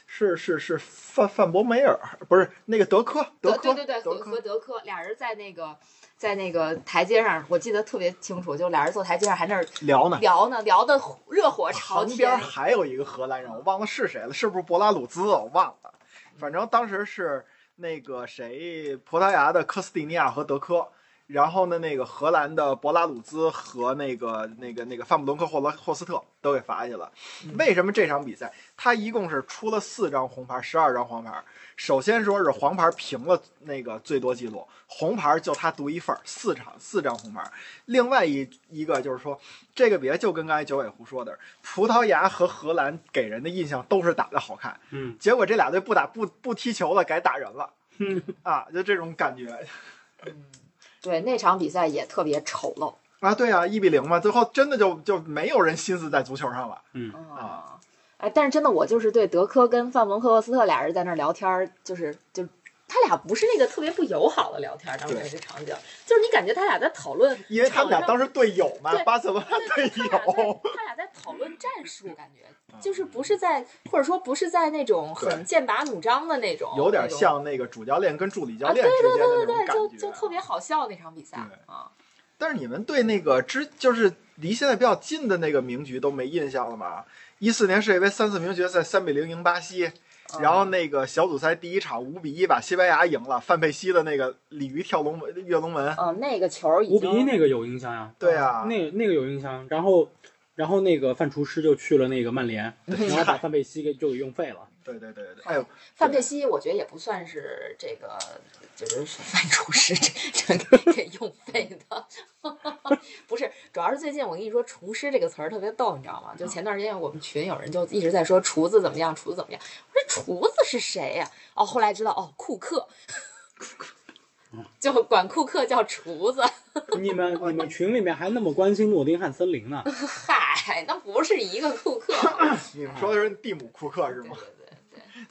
是是是范范博梅尔，不是那个德科，德科，对对对，德和和，德科俩人在那个在那个台阶上，我记得特别清楚，就俩人坐台阶上还那儿聊呢。聊呢，聊的热火朝天旁边天。还有一个荷兰人，我忘了是谁了，是不是博拉鲁兹？我忘了。反正当时是那个谁，葡萄牙的科斯蒂尼亚和德科，然后呢，那个荷兰的博拉鲁兹和那个那个那个范布隆克霍罗霍斯特都给罚下去了。为什么这场比赛他一共是出了四张红牌，十二张黄牌？首先说是黄牌平了那个最多记录，红牌就他独一份儿，四场四张红牌。另外一一个就是说，这个比赛就跟刚才九尾狐说的，葡萄牙和荷兰给人的印象都是打得好看，嗯，结果这俩队不打不不踢球了，改打人了，啊，就这种感觉 对那场比赛也特别丑陋。啊，对啊，一比零嘛，最后真的就就没有人心思在足球上了，嗯啊，哎，但是真的，我就是对德科跟范文克沃斯特俩人在那儿聊天儿，就是就他俩不是那个特别不友好的聊天，当时对那个场景，就是你感觉他俩在讨论，因为他们俩当时时队友嘛，巴塞罗那队友，他俩在讨论战术，感觉就是不是在或者说不是在那种很剑拔弩张的那种，有点像那个主教练跟助理教练之间的那对对对对，种感觉，就就特别好笑那场比赛啊。但是你们对那个之就是离现在比较近的那个名局都没印象了吗？一四年世界杯三四名决赛三比零赢巴西，然后那个小组赛第一场五比一把西班牙赢了，范佩西的那个鲤鱼跳龙门跃龙门，嗯，那个球已五比一那个有印象呀，对啊，那那个有印象。然后然后那个范厨师就去了那个曼联，然后把范佩西给就给用废了。对对对对，还有，范佩西，我觉得也不算是这个，就是 范厨师这这给用废的，不是，主要是最近我跟你说，厨师这个词儿特别逗，你知道吗？就前段时间我们群有人就一直在说厨子怎么样，厨子怎么样，我说厨子是谁呀、哦，后来知道哦，库克，就管库克叫厨子，你们你们群里面还那么关心诺丁汉森林呢？嗨，那不是一个库克，你们说的是蒂姆库克是吗？对对对，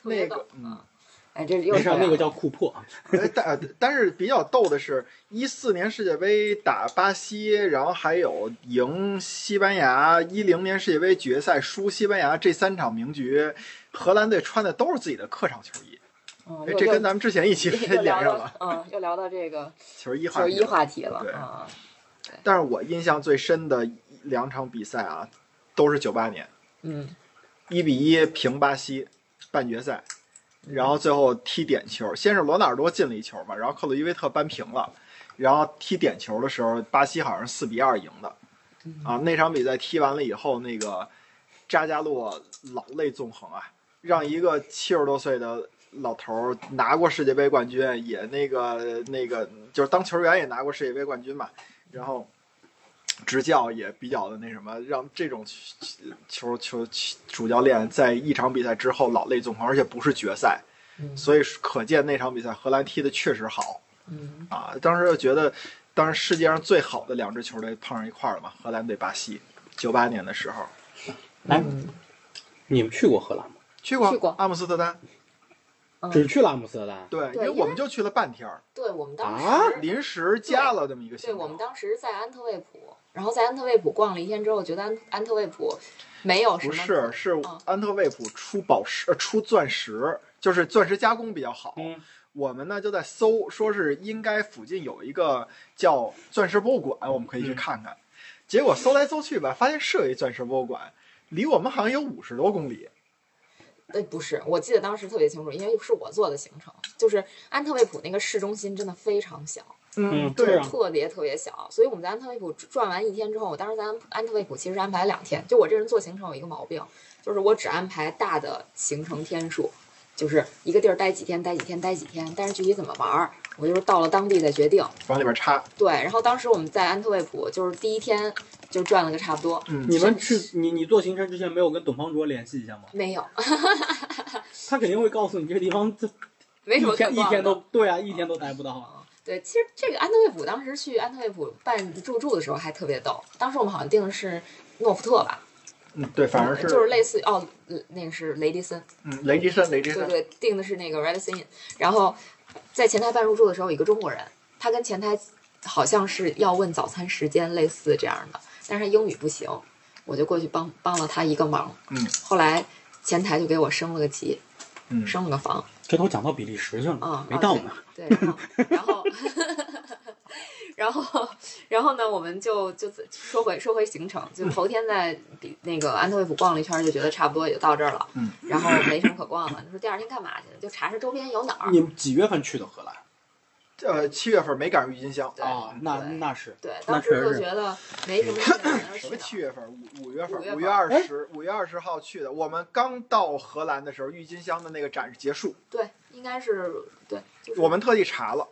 特别逗那个，嗯啊。哎，这又没事儿，那个叫库珀。哎，但呃但是比较逗的是，一四年世界杯打巴西，然后还有赢西班牙，一零年世界杯决赛输西班牙这三场名局，荷兰队穿的都是自己的客场球衣。哎，嗯这跟咱们之前一期又连聊上了嗯，又聊到这个 球衣话球衣题了。话题了对啊。但是我印象最深的两场比赛啊，都是九八年嗯一比一平巴西半决赛，然后最后踢点球，先是罗纳尔多进了一球嘛，然后克鲁伊维特扳平了，然后踢点球的时候，巴西好像四比二赢的，啊，那场比赛踢完了以后，那个扎加洛老泪纵横啊，让一个七十多岁的老头拿过世界杯冠军，也那个那个就是当球员也拿过世界杯冠军嘛，然后执教也比较的那什么，让这种球球球主教练在一场比赛之后老泪纵横，而且不是决赛，嗯所以可见那场比赛荷兰踢的确实好嗯啊！当时就觉得，当时世界上最好的两支球队碰上一块儿了嘛，荷兰对巴西，九八年的时候来，嗯你们去过荷兰吗？去过去过阿姆斯特丹，嗯只去了阿姆斯特丹。对，因为为我们就去了半天儿，对我们当时、啊临时加了这么一个行对。我们当时在安特卫普，然后在安特卫普逛了一天之后，觉得安安特卫普没有什么不是，是嗯安特卫普出宝石、呃出钻石，就是钻石加工比较好。嗯，我们呢就在搜，说是应该附近有一个叫钻石博物馆，我们可以去看看。结果搜来搜去吧，发现是有一钻石博物馆，离我们好像有五十多公里。呃，不是，我记得当时特别清楚，因为是我做的行程，就是安特卫普那个市中心真的非常小，对嗯对啊特别特别小，所以我们在安特卫普转完一天之后，我当时在安安特卫普其实安排两天。就我这人做行程有一个毛病，就是我只安排大的行程天数，就是一个地儿待几天，待几天，待几天，但是具体怎么玩儿，我就是到了当地再决定。往里边插。对，然后当时我们在安特卫普就是第一天就转了个差不多，嗯，你们去你你做行程之前没有跟董方卓联系一下吗？没有，他肯定会告诉你这个地方这没什么一天一天都对啊，一天都待不到。对，其实这个安特卫普当时去安特卫普办入住的时候还特别逗，当时我们好像订的是诺福特吧，嗯，对，反正是就是类似于哦，呃那个是雷迪森，嗯，雷迪森，雷迪森，对对，订的是那个 Radisson Inn，然后在前台办入住的时候，有一个中国人，他跟前台好像是要问早餐时间，类似这样的，但是他英语不行，我就过去帮帮了他一个忙，嗯。后来前台就给我升了个级，嗯，升了个房，这都讲到比利时去了，啊，啊没到呢。对，对然后，然后，然后，然后呢，我们就就说回说回行程，就头天在比那个安特卫普逛了一圈，就觉得差不多也就到这儿了，嗯，然后没什么可逛了。你说第二天干嘛去？就查查周边有哪儿。你们几月份去的荷兰？呃，七月份没赶上郁金香，啊，那那是对，当时就觉得没什么，什么七月份？五五月份五月，二十，五月二十号去的。我们刚到荷兰的时候，郁金香的那个展示结束，对，应该是对，我们特地查了，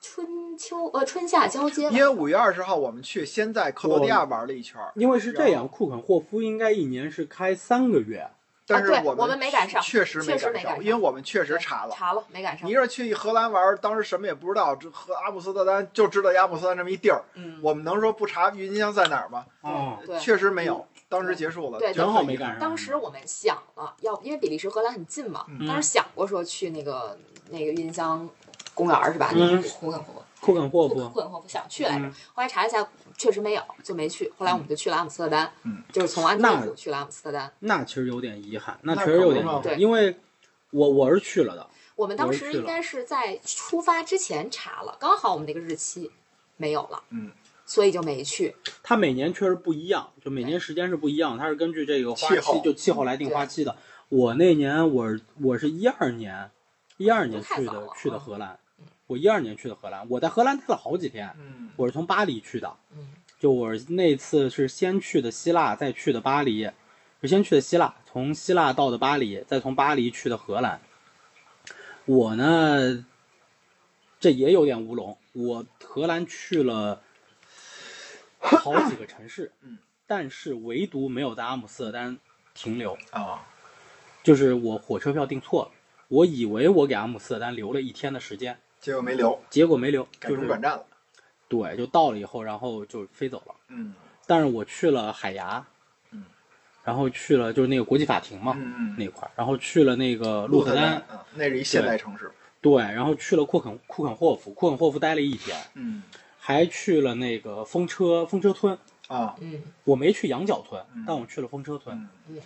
春秋呃春夏交接因为五月二十号我们去，先在克罗地亚玩了一圈，因为是这样，库肯霍夫应该一年是开三个月，但是们们没赶上确实没赶上因为我们确实查了。查了没赶上你。这去荷兰玩，当时什么也不知道，这和阿姆斯特丹就知道阿姆斯特丹这么一地儿，嗯，我们能说不查郁金香在哪儿吗？哦，对确实没有，当时结束了，对就正好没赶上。当时我们想了要，因为比利时荷兰很近嘛，嗯当时想过说去那个那个郁金香公园是吧？嗯那个库肯霍夫，库肯霍夫，库肯霍夫想去来着嗯，后来查一下确实没有，就没去。后来我们就去了阿姆斯特丹，嗯，就是从安特那卫普去了阿姆斯特丹。那其实有点遗憾，那那确实有点遗憾，因为我我是去了的，我们当时应该是在出发之前查了，刚好我们那个日期没有了，嗯，所以就没去。它每年确实不一样，就每年时间是不一样，它是根据这个花气候期就气候来定花期的。我那年我我是一二年，一二年去的去的荷兰，我一二年去的荷兰，我在荷兰待了好几天，嗯，我是从巴黎去的，嗯，就我那次是先去的希腊，再去的巴黎，是先去的希腊，从希腊到的巴黎，再从巴黎去的荷兰。我呢，这也有点乌龙，我荷兰去了好几个城市，嗯，但是唯独没有在阿姆斯特丹停留，啊，就是我火车票订错了，我以为我给阿姆斯特丹留了一天的时间，结果没留，结果没留，改就是中转站了，对，就到了以后，然后就飞走了。嗯，但是我去了海牙，嗯，然后去了就是那个国际法庭嘛、嗯嗯，那块儿，然后去了那个鹿特丹，嗯，那是一现代城市。对，然后去了库肯库肯霍夫，库肯霍夫待了一天，嗯。还去了那个风车风车村。啊，嗯，我没去羊角村，嗯。但我去了风车村。嗯。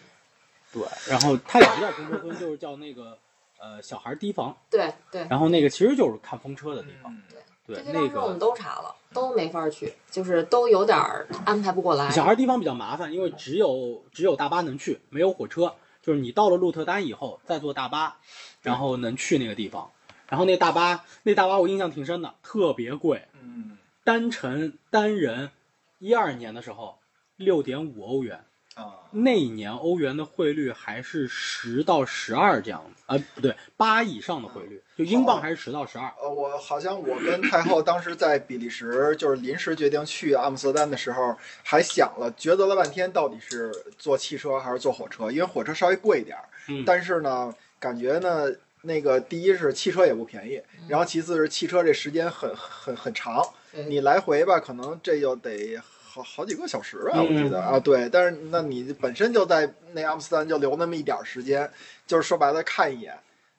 对，然后它也不叫风车村，就是叫那个呃小孩提防。对对。然后那个其实就是看风车的地方。嗯对这，些那个我们都查了，都没法去，就是都有点儿安排不过来。小孩地方比较麻烦，因为只有只有大巴能去，没有火车。就是你到了鹿特丹以后，再坐大巴，然后能去那个地方。然后那大巴，那大巴我印象挺深的，特别贵，嗯单程单人，一二年的时候六点五欧元，啊，那一年欧元的汇率还是十到十二这样子，呃，不对，八以上的汇率，就英镑还是十到十二。呃，我好像我跟太后当时在比利时，就是临时决定去阿姆斯特丹的时候，还想了抉择了半天，到底是坐汽车还是坐火车，因为火车稍微贵一点儿，嗯但是呢，感觉呢。那个第一是汽车也不便宜，然后其次是汽车这时间很很很长，你来回吧，可能这就得好好几个小时啊，嗯我记得啊，对。但是那你本身就在那阿姆斯特丹就留那么一点儿时间，就是说白了看一眼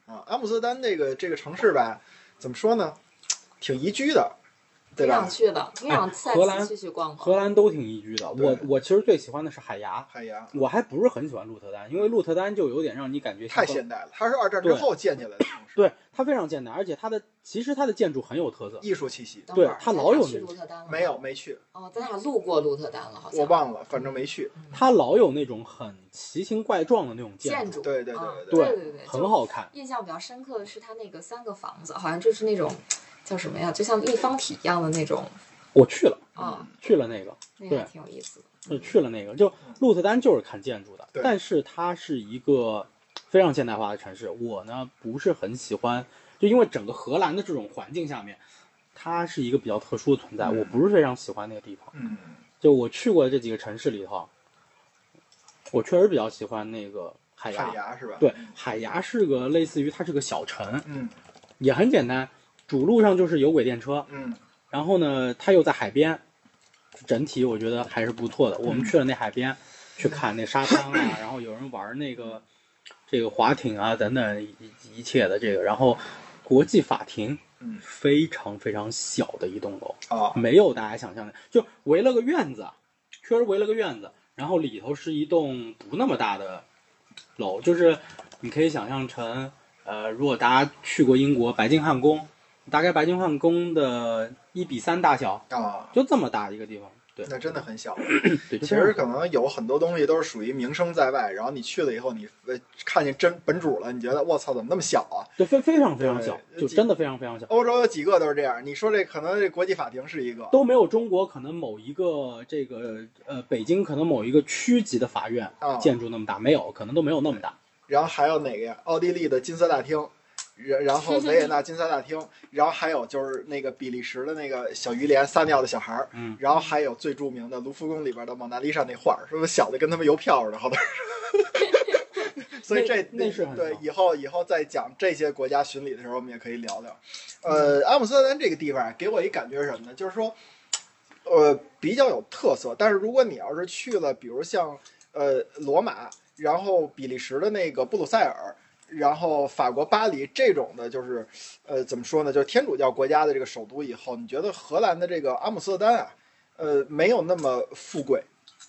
啊。阿姆斯特丹这个这个城市吧，怎么说呢，挺宜居的，对吧挺想？去的，挺想再荷兰次去去逛逛。荷兰都挺宜居的。我我其实最喜欢的是海牙，海牙我还不是很喜欢鹿特丹，因为鹿特丹就有点让你感觉太现代了，它是二战之后建起来的城市，对它非常现代，而且它的其实它的建筑很有特色。艺术气息。对它老有那鹿特丹了没有，没去，哦，咱俩路过鹿特丹了，好像我忘了，反正没去。它老有那种很奇形怪状的那种筑，建筑，对对对对对对，很好看。印象比较深刻的是它那个三个房子，好像就是那种叫什么呀，就像立方体一样的那种我去了，啊，去了那个，对那个还挺有意思的。就去了那个。就鹿特丹就是看建筑的，对但是它是一个非常现代化的城市。我呢不是很喜欢，就因为整个荷兰的这种环境下面，它是一个比较特殊的存在，嗯我不是非常喜欢那个地方。嗯就我去过的这几个城市里头，我确实比较喜欢那个海牙。海牙是吧？，对，海牙是个类似于它是个小城，嗯也很简单，主路上就是有轨电车，嗯然后呢，它又在海边，整体我觉得还是不错的。我们去了那海边，去看那沙滩啊，然后有人玩那个这个划艇啊等等一一切的这个，然后国际法庭嗯非常非常小的一栋楼，啊没有大家想象的，就围了个院子，确实围了个院子，然后里头是一栋不那么大的楼，就是你可以想象成，呃，如果大家去过英国白金汉宫，大概白金汉宫的一比三大小，啊，就这么大一个地方，对那真的很小。对，其实可能有很多东西都是属于名声在外，然后你去了以后，你呃看见真本主了，你觉得我操怎么那么小啊？就非非常非常小，就真的非常非常小。欧洲有几个都是这样。你说这可能这国际法庭是一个，都没有中国可能某一个这个呃北京可能某一个区级的法院啊建筑那么大，没有，可能都没有那么大。然后还有哪个呀？奥地利的金色大厅，然然后 维也纳金色大厅，然后还有就是那个比利时的那个小鱼莲撒尿的小孩儿，嗯然后还有最著名的卢浮宫里边的蒙娜丽莎那画儿，是不是小的跟他们邮票似的，好多人。所以这那那是对以后以后再讲这些国家巡礼的时候，我们也可以聊聊。呃，阿姆斯特丹这个地方啊给我一感觉是什么呢？就是说，呃，比较有特色。但是如果你要是去了，比如像呃罗马，然后比利时的那个布鲁塞尔，然后法国巴黎这种的，就是呃怎么说呢，就是天主教国家的这个首都以后，你觉得荷兰的这个阿姆斯特丹啊，呃没有那么富贵，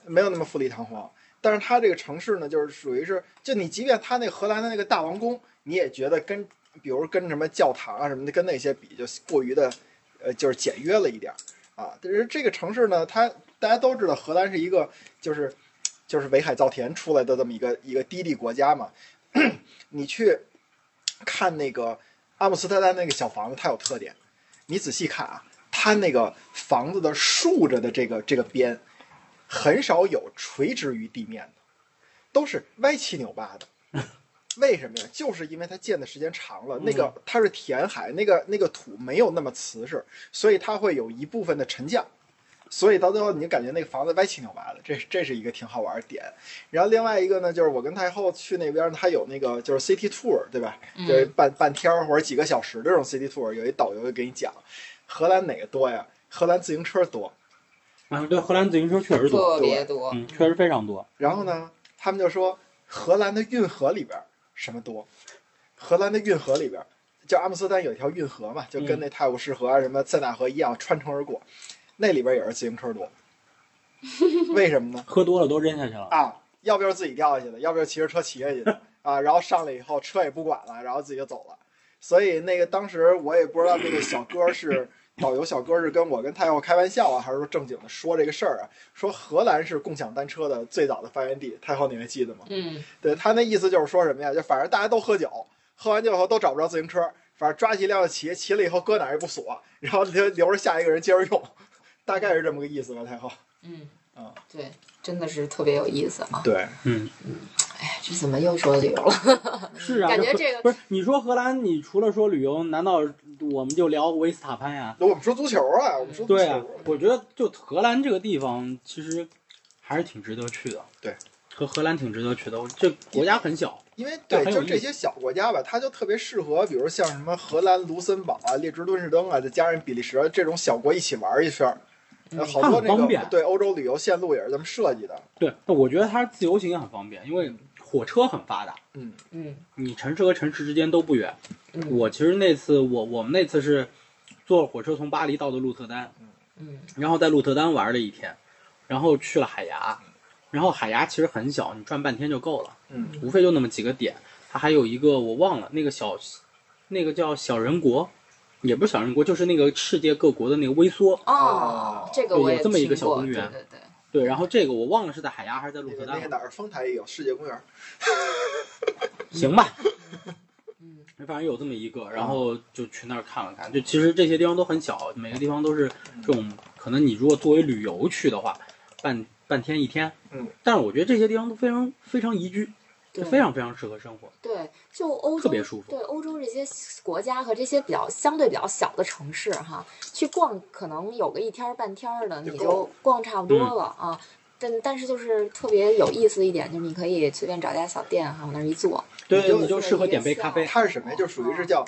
没有那么富丽堂皇。但是它这个城市呢，就是属于是，就你即便它那荷兰的那个大王宫，你也觉得跟，比如跟什么教堂啊什么的，跟那些比，就过于的，呃，就是简约了一点啊。但是这个城市呢，它大家都知道，荷兰是一个就是就是围海造田出来的这么一个一个低地国家嘛。你去看那个阿姆斯特丹那个小房子，它有特点，你仔细看啊，它那个房子的竖着的这个这个边。很少有垂直于地面的，都是歪七扭八的。为什么呀？就是因为它建的时间长了，那个它是填海，那个那个土没有那么瓷实，所以它会有一部分的沉降，所以到最后你就感觉那个房子歪七扭八的，这这是一个挺好玩的点。然后另外一个呢，就是我跟太后去那边，他有那个就是 city tour，对吧？就是半半天儿或者几个小时的这种 city tour，有一导游就给你讲，荷兰哪个多呀？荷兰自行车多。啊，对，荷兰自行车确实多，特别多。嗯，确实非常多。然后呢，他们就说荷兰的运河里边儿什么多？荷兰的运河里边儿，就阿姆斯特丹有一条运河嘛，就跟那泰晤士河啊、什么塞纳河一样穿城而过，那里边也是自行车多。为什么呢？喝多了都扔下去了。啊，要不就是自己掉下去的，要不就骑着车骑下去的啊，然后上来以后车也不管了，然后自己就走了。所以那个当时我也不知道那个小哥是导游，小哥是跟我跟太后开玩笑啊，还是说正经的说这个事儿啊？说荷兰是共享单车的最早的发源地，太后你还记得吗？嗯，对他那意思就是说什么呀？就反正大家都喝酒，喝完酒以后都找不着自行车，反正抓起一辆就骑，骑了以后搁哪儿也不锁，然后留留着下一个人接着用，大概是这么个意思吧，太后。嗯啊，对，真的是特别有意思啊！对，嗯，哎，这怎么又说旅游了？是啊，感觉这个不是你说荷兰，你除了说旅游，难道我们就聊维斯塔潘呀？我们说足球啊，我们说足球对啊，我觉得就荷兰这个地方其实还是挺值得去的。对，和荷兰挺值得去的。这国家很小，因为对，就这些小国家吧，它就特别适合，比如像什么荷兰、卢森堡啊、列支敦士登啊，再加上比利时这种小国一起玩一圈好多那个很方便。对欧洲旅游线路也是这么设计的。对，那我觉得它自由行也很方便，因为火车很发达，嗯。嗯。你城市和城市之间都不远。嗯。我其实那次我我们那次是坐火车从巴黎到的鹿特丹，嗯。然后在鹿特丹玩了一天，然后去了海牙，然后海牙其实很小，你转半天就够了，嗯。无非就那么几个点。它还有一个我忘了，那个小，那个叫小人国，也不是小人国，就是那个世界各国的那个微缩。哦，这个我有这么一个小公园对对对，对，然后这个我忘了是在海牙还是在鹿特丹那个那个，哪儿丰台也有世界公园。行吧，嗯。反正有这么一个，然后就去那儿看了看。就其实这些地方都很小，每个地方都是这种，可能你如果作为旅游去的话，半半天一天，嗯，但是我觉得这些地方都非常非常宜居，就对非常非常适合生活。对，就欧洲特别舒服对欧洲这些国家和这些比较相对比较小的城市哈，去逛可能有个一天儿半天儿的，你就逛差不多了啊。但但是就是特别有意思的一点，就是你可以随便找家小店哈，往那儿一坐。对，你就你就适合点杯咖啡。它是什么呀？就属于是叫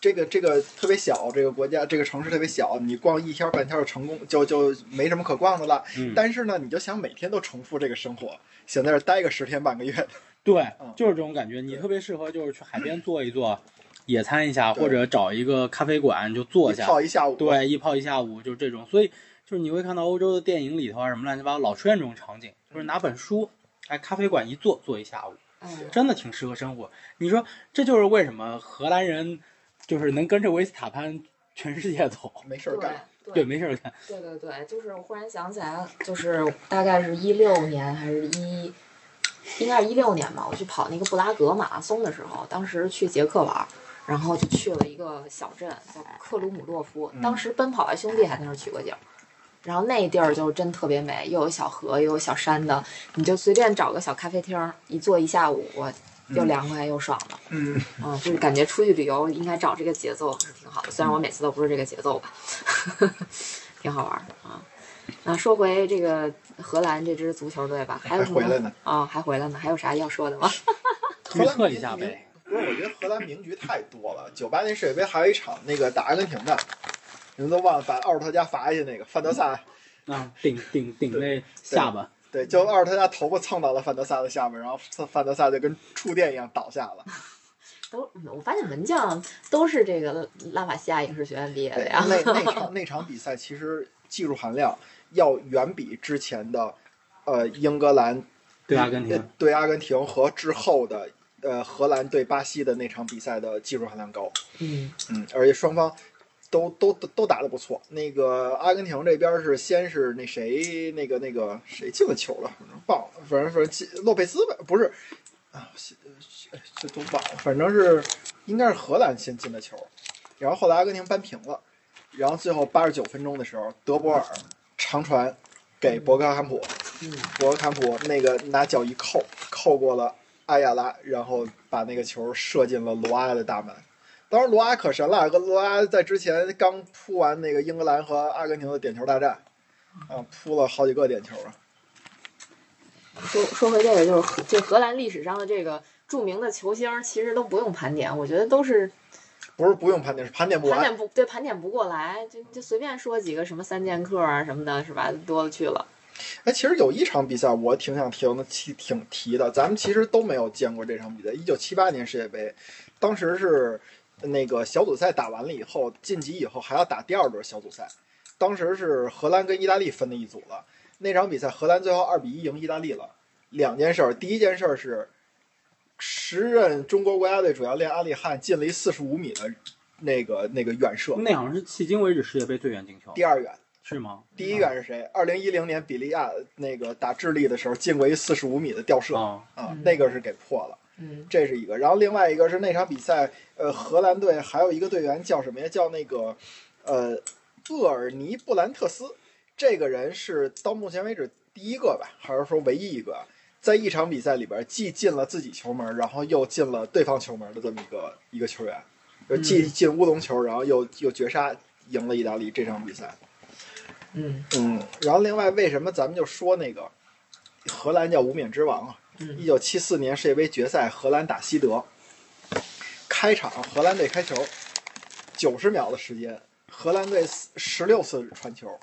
这个这个特别小，这个国家这个城市特别小，你逛一天半天就成功，就就没什么可逛的了。嗯，但是呢，你就想每天都重复这个生活，想在这儿待个十天半个月的。对嗯，就是这种感觉。你特别适合就是去海边坐一坐，野餐一下，或者找一个咖啡馆就坐一下，泡一下午。对，一泡一下午，就是这种。所以就是你会看到欧洲的电影里头啊，什么乱七八糟，老出现这种场景，就是拿本书，哎，咖啡馆一坐坐一下午，哎，真的挺适合生活。你说这就是为什么荷兰人就是能跟着维斯塔潘全世界走，没事儿干。对对，没事儿干。对对对，就是我忽然想起来，就是大概是一六年还是一，应该是一六年吧。我去跑那个布拉格马拉松的时候，当时去捷克玩儿，然后就去了一个小镇叫克鲁姆洛夫。嗯当时奔跑吧兄弟还在那儿取过景儿，然后那地儿就真特别美，又有小河又有小山的，你就随便找个小咖啡厅儿一坐一下午，我又嗯凉快又爽的。嗯，嗯，就是感觉出去旅游应该找这个节奏是挺好的，虽然我每次都不是这个节奏吧，挺好玩儿的啊。说回这个荷兰这支足球队吧，还有什么还回来呢啊？还回来呢？还有啥要说的吗？预测一下呗。不是，我觉得荷兰名局太多了。九八年世界杯还有一场那个打阿根廷的，你们都忘了把奥尔特加罚下去那个范德萨，啊，顶顶顶那下巴，对，就奥尔特加头发蹭到了范德萨的下面，然后范德萨就跟触电一样倒下了。都我发现门将都是这个拉玛西亚影视学院毕业的对，呀。那那场那场比赛其实技术含量要远比之前的呃英格兰对阿根廷呃对阿根廷和之后的呃荷兰对巴西的那场比赛的技术含量高。嗯嗯，而且双方都都都都打得不错。那个阿根廷这边是先是那谁那个那个谁进了球了，反正忘了，反正反正进洛佩斯吧，不是啊，呃这都忘了，反正是应该是荷兰先进的球，然后后来阿根廷扳平了，然后最后八十九分钟的时候，德博尔长传给博格坎普，嗯博格坎普那个拿脚一扣，扣过了阿亚拉，然后把那个球射进了罗阿的大门。当时罗阿可神了，罗阿在之前刚扑完那个英格兰和阿根廷的点球大战，啊，扑了好几个点球啊。说说回这个，就是荷就荷兰历史上的这个著名的球星，其实都不用盘点，我觉得都是不是不用盘点，是盘点不盘。点不对，盘点不过来，就就随便说几个什么三剑客啊什么的，是吧？多了去了。哎，其实有一场比赛我挺想听的，提挺提的，咱们其实都没有见过这场比赛。一九七八年世界杯，当时是那个小组赛打完了以后，晋级以后还要打第二轮小组赛，当时是荷兰跟意大利分的一组了。那场比赛荷兰最后二比一赢意大利了。两件事儿，第一件事儿是时任中国国家队主教练阿里汉进了一四十五米的那个那个远射，那好像是迄今为止世界杯最远进球，第二远。是吗？第一远是谁？二零一零年比利亚那个打智利的时候进过一四十五米的吊射啊，那个是给破了，嗯这是一个。然后另外一个是那场比赛，呃，荷兰队还有一个队员叫什么呀？叫那个呃厄尔尼布兰特斯，这个人是到目前为止第一个吧，还是说唯一一个，在一场比赛里边既进了自己球门，然后又进了对方球门的这么一个一个球员，就既进乌龙球，然后又又绝杀赢了意大利这场比赛。嗯嗯，然后另外为什么咱们就说那个荷兰叫无冕之王啊？嗯一九七四年世界杯决赛，荷兰打西德，开场荷兰队开球，九十秒的时间，荷兰队十六次传球，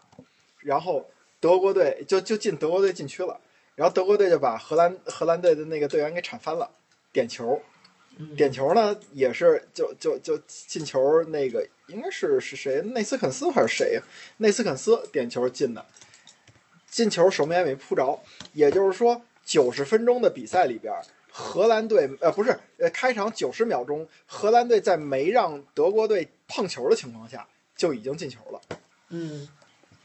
然后德国队就就进德国队禁区了，然后德国队就把荷兰荷兰队的那个队员给铲翻了，点球，嗯点球呢也是就就就进球那个应该是是谁内斯肯斯还是谁呀？内斯肯斯点球进的，进球守门员没扑着，也就是说九十分钟的比赛里边，荷兰队呃不是呃开场九十秒钟，荷兰队在没让德国队碰球的情况下就已经进球了。嗯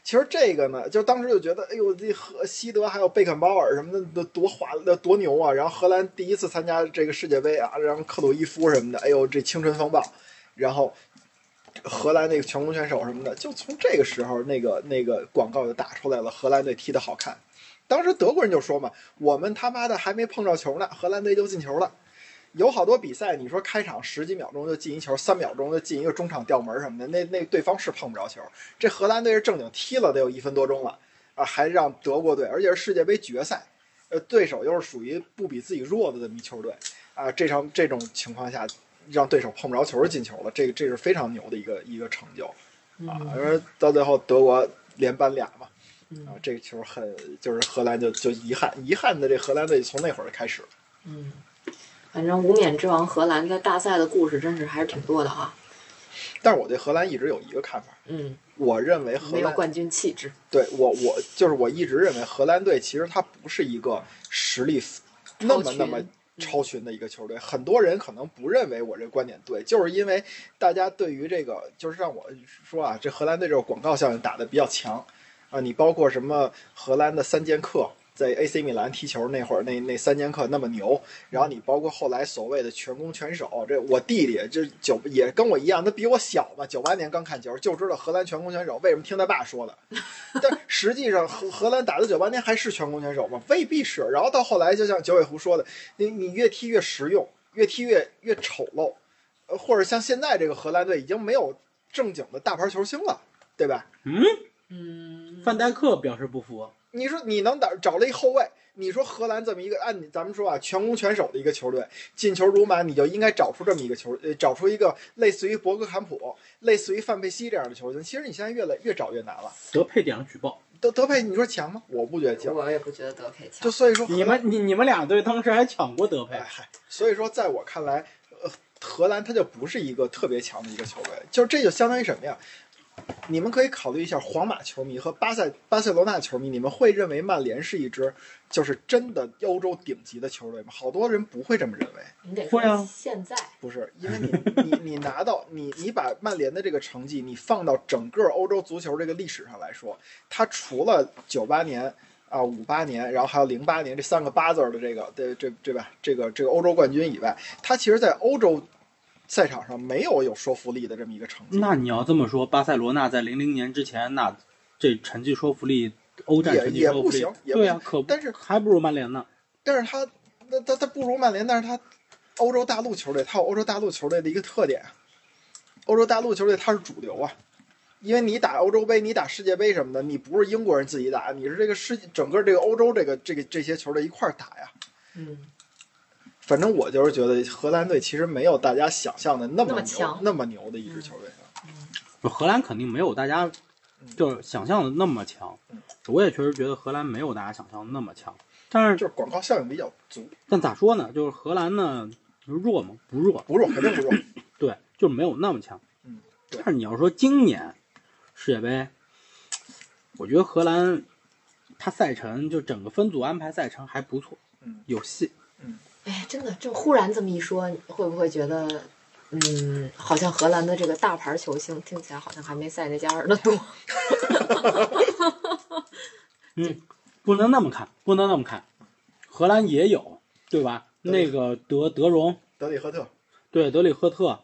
其实这个呢，就当时就觉得，哎呦，这荷西德还有贝肯鲍尔什么的，都多华那多牛啊！然后荷兰第一次参加这个世界杯啊，然后克鲁伊夫什么的，哎呦，这青春风暴。然后荷兰那个全攻全守什么的，就从这个时候，那个那个广告就打出来了，荷兰队踢得好看。当时德国人就说嘛，我们他妈的还没碰着球呢，荷兰队就进球了。有好多比赛，你说开场十几秒钟就进一球，三秒钟就进一个中场吊门什么的，那那对方是碰不着球。这荷兰队是正经踢了得有一分多钟了啊，还让德国队，而且是世界杯决赛，呃，对手又是属于不比自己弱的这么一球队啊，这场这种情况下让对手碰不着球进球了，这个这是非常牛的一个一个成就啊。到最后德国连扳俩嘛，嗯啊，这个球很就是荷兰就就遗憾遗憾的这荷兰队从那会儿开始。嗯，反正无冕之王荷兰在大赛的故事真是还是挺多的哈。但是我对荷兰一直有一个看法，嗯，我认为荷兰没有冠军气质。对我我就是我一直认为荷兰队其实它不是一个实力那么那么超群的一个球队。很多人可能不认为我这观点对，就是因为大家对于这个就是让我说啊，这荷兰队这个广告效应打的比较强啊。你包括什么荷兰的三剑客。在 AC 米兰踢球那会儿，那那三剑客那么牛，然后你包括后来所谓的全攻全守，这我弟弟这九也跟我一样，他比我小嘛，九八年刚看球就知道荷兰全攻全守，为什么听他爸说的？但实际上荷荷兰打的九八年还是全攻全守吗？未必是。然后到后来，就像九尾狐说的，你你越踢越实用，越踢越越丑陋，呃，或者像现在这个荷兰队已经没有正经的大牌球星了，对吧？嗯嗯，范戴克表示不服，你说你能打找了一后卫，你说荷兰这么一个按你咱们说啊全攻全守的一个球队，进球如麻，你就应该找出这么一个球，呃，找出一个类似于博格坎普、类似于范佩西这样的球星。其实你现在越来越找越难了。德佩点了举报。德德佩，你说强吗？我不觉得强。我也不觉得德佩强就。所以说，你们你你们俩队当时还抢过德佩哎，嗨，所以说在我看来，呃，荷兰他就不是一个特别强的一个球队，就这就相当于什么呀？你们可以考虑一下皇马球迷和巴塞巴塞罗那球迷，你们会认为曼联是一支就是真的欧洲顶级的球队吗？好多人不会这么认为，你得会啊。说现在，不是，因为你你你拿到你你把曼联的这个成绩，你放到整个欧洲足球这个历史上来说，它除了九八年啊五八年，然后还有零八年这三个八字儿的这个对这这吧这个这个欧洲冠军以外，它其实在欧洲赛场上没有有说服力的这么一个成绩。那你要这么说，巴塞罗那在零零年之前，那这成绩说服力，欧战也成绩说服力也不行，也不对呀、行可不但是还不如曼联呢。但是他那他他不如曼联，但是他欧洲大陆球队，他有欧洲大陆球队的一个特点，欧洲大陆球队他是主流啊。因为你打欧洲杯，你打世界杯什么的，你不是英国人自己打，你是这个世整个这个欧洲这个这个这些球队一块儿打呀。嗯，反正我就是觉得荷兰队其实没有大家想象的那么牛那么强那么牛的一支球队。荷兰肯定没有大家就是想象的那么强嗯。我也确实觉得荷兰没有大家想象的那么强，但是就是广告效应比较足，但咋说呢？就是荷兰呢，弱吗？不弱，不弱肯定不弱。对，就是没有那么强。嗯，但是你要说今年世界杯，我觉得荷兰他赛程就整个分组安排赛程还不错，嗯，有戏。哎，真的，就忽然这么一说，会不会觉得，嗯，好像荷兰的这个大牌球星听起来好像还没塞内加尔的多？嗯不能那么看，不能那么看。荷兰也有，对吧？那个德德容，德里赫特，对德里赫特，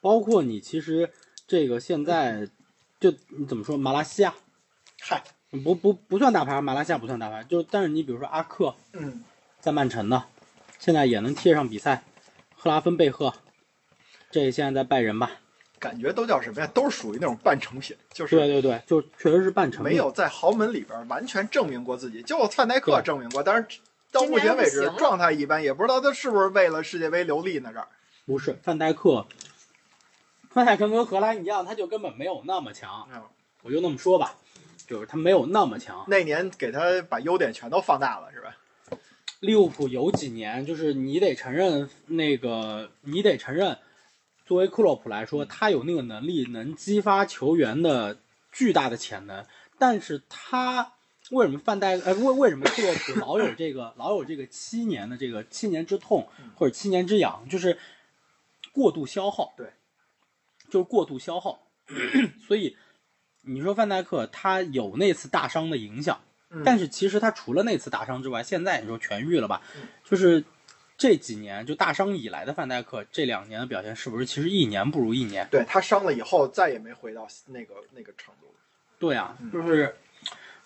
包括你其实这个现在就你怎么说，马来西亚嗨，不不不算大牌，马来西亚不算大牌，就但是你比如说阿克嗯，在曼城的，现在也能踢上比赛，赫拉芬贝赫，这现在在拜仁吧？感觉都叫什么呀？都是属于那种半成品，就是对对对，就确实是半成品没有在豪门里边完全证明过自己。就范戴克证明过，但是到目前为止状态一般，也不知道他是不是为了世界杯留力呢？这儿不是范戴克，范戴克跟荷兰一样，他就根本没有那么强，嗯我就那么说吧，就是他没有那么强。那年给他把优点全都放大了，是吧？利物浦有几年，就是你得承认那个，你得承认，作为克洛普来说，他有那个能力，能激发球员的巨大的潜能。但是他为什么范戴呃为为什么克洛普老有这个 老有这个七年的这个七年之痛或者七年之痒，就是过度消耗，对，就是过度消耗。所以你说范戴克他有那次大伤的影响。嗯但是其实他除了那次大伤之外，现在你说痊愈了吧？嗯就是这几年就大伤以来的范戴克，这两年的表现是不是其实一年不如一年？对他伤了以后，再也没回到那个那个程度了。对啊嗯，就是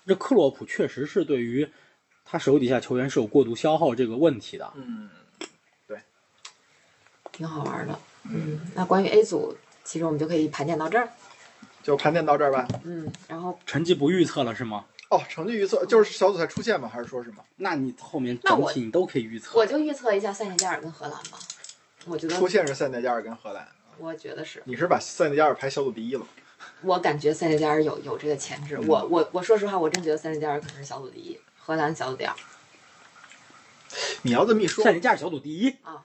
这克洛普确实是对于他手底下球员是有过度消耗这个问题的。嗯，对挺好玩的。嗯，那关于 A 组，其实我们就可以盘点到这儿。就盘点到这儿吧。嗯，然后成绩不预测了是吗？哦，成绩预测就是小组赛出线吗？还是说什么那你后面整体你都可以预测。我就预测一下塞内加尔跟荷兰吧。我觉得出，线是塞内加尔跟荷兰？我觉得是，你是把塞内加尔排小组第一了？我感觉塞内加尔有有这个潜质。我我我说实话，我真觉得塞内加尔可能是小组第一，荷兰小组第二你要这么一说塞，内加尔小组第一，啊，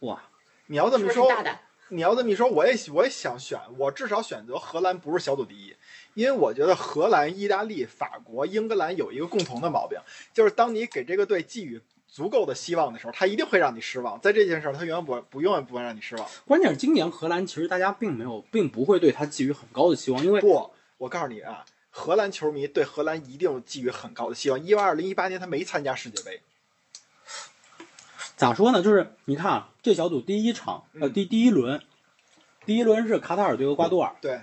哇，你要这是么说，不是大胆？你要这么一说，我也我也想选，我至少选择荷兰不是小组第一，因为我觉得荷兰、意大利、法国、英格兰有一个共同的毛病，就是当你给这个队寄予足够的希望的时候，他一定会让你失望。在这件事儿，他永远不不永远不会让你失望。关键是今年荷兰其实大家并没有，并不会对他寄予很高的希望，因为不，我告诉你啊，荷兰球迷对荷兰一定寄予很高的希望，因为二零一八年他没参加世界杯。咋说呢？就是你看啊，这小组第一场，呃，嗯第第一轮，第一轮是卡塔尔对厄瓜多尔，对，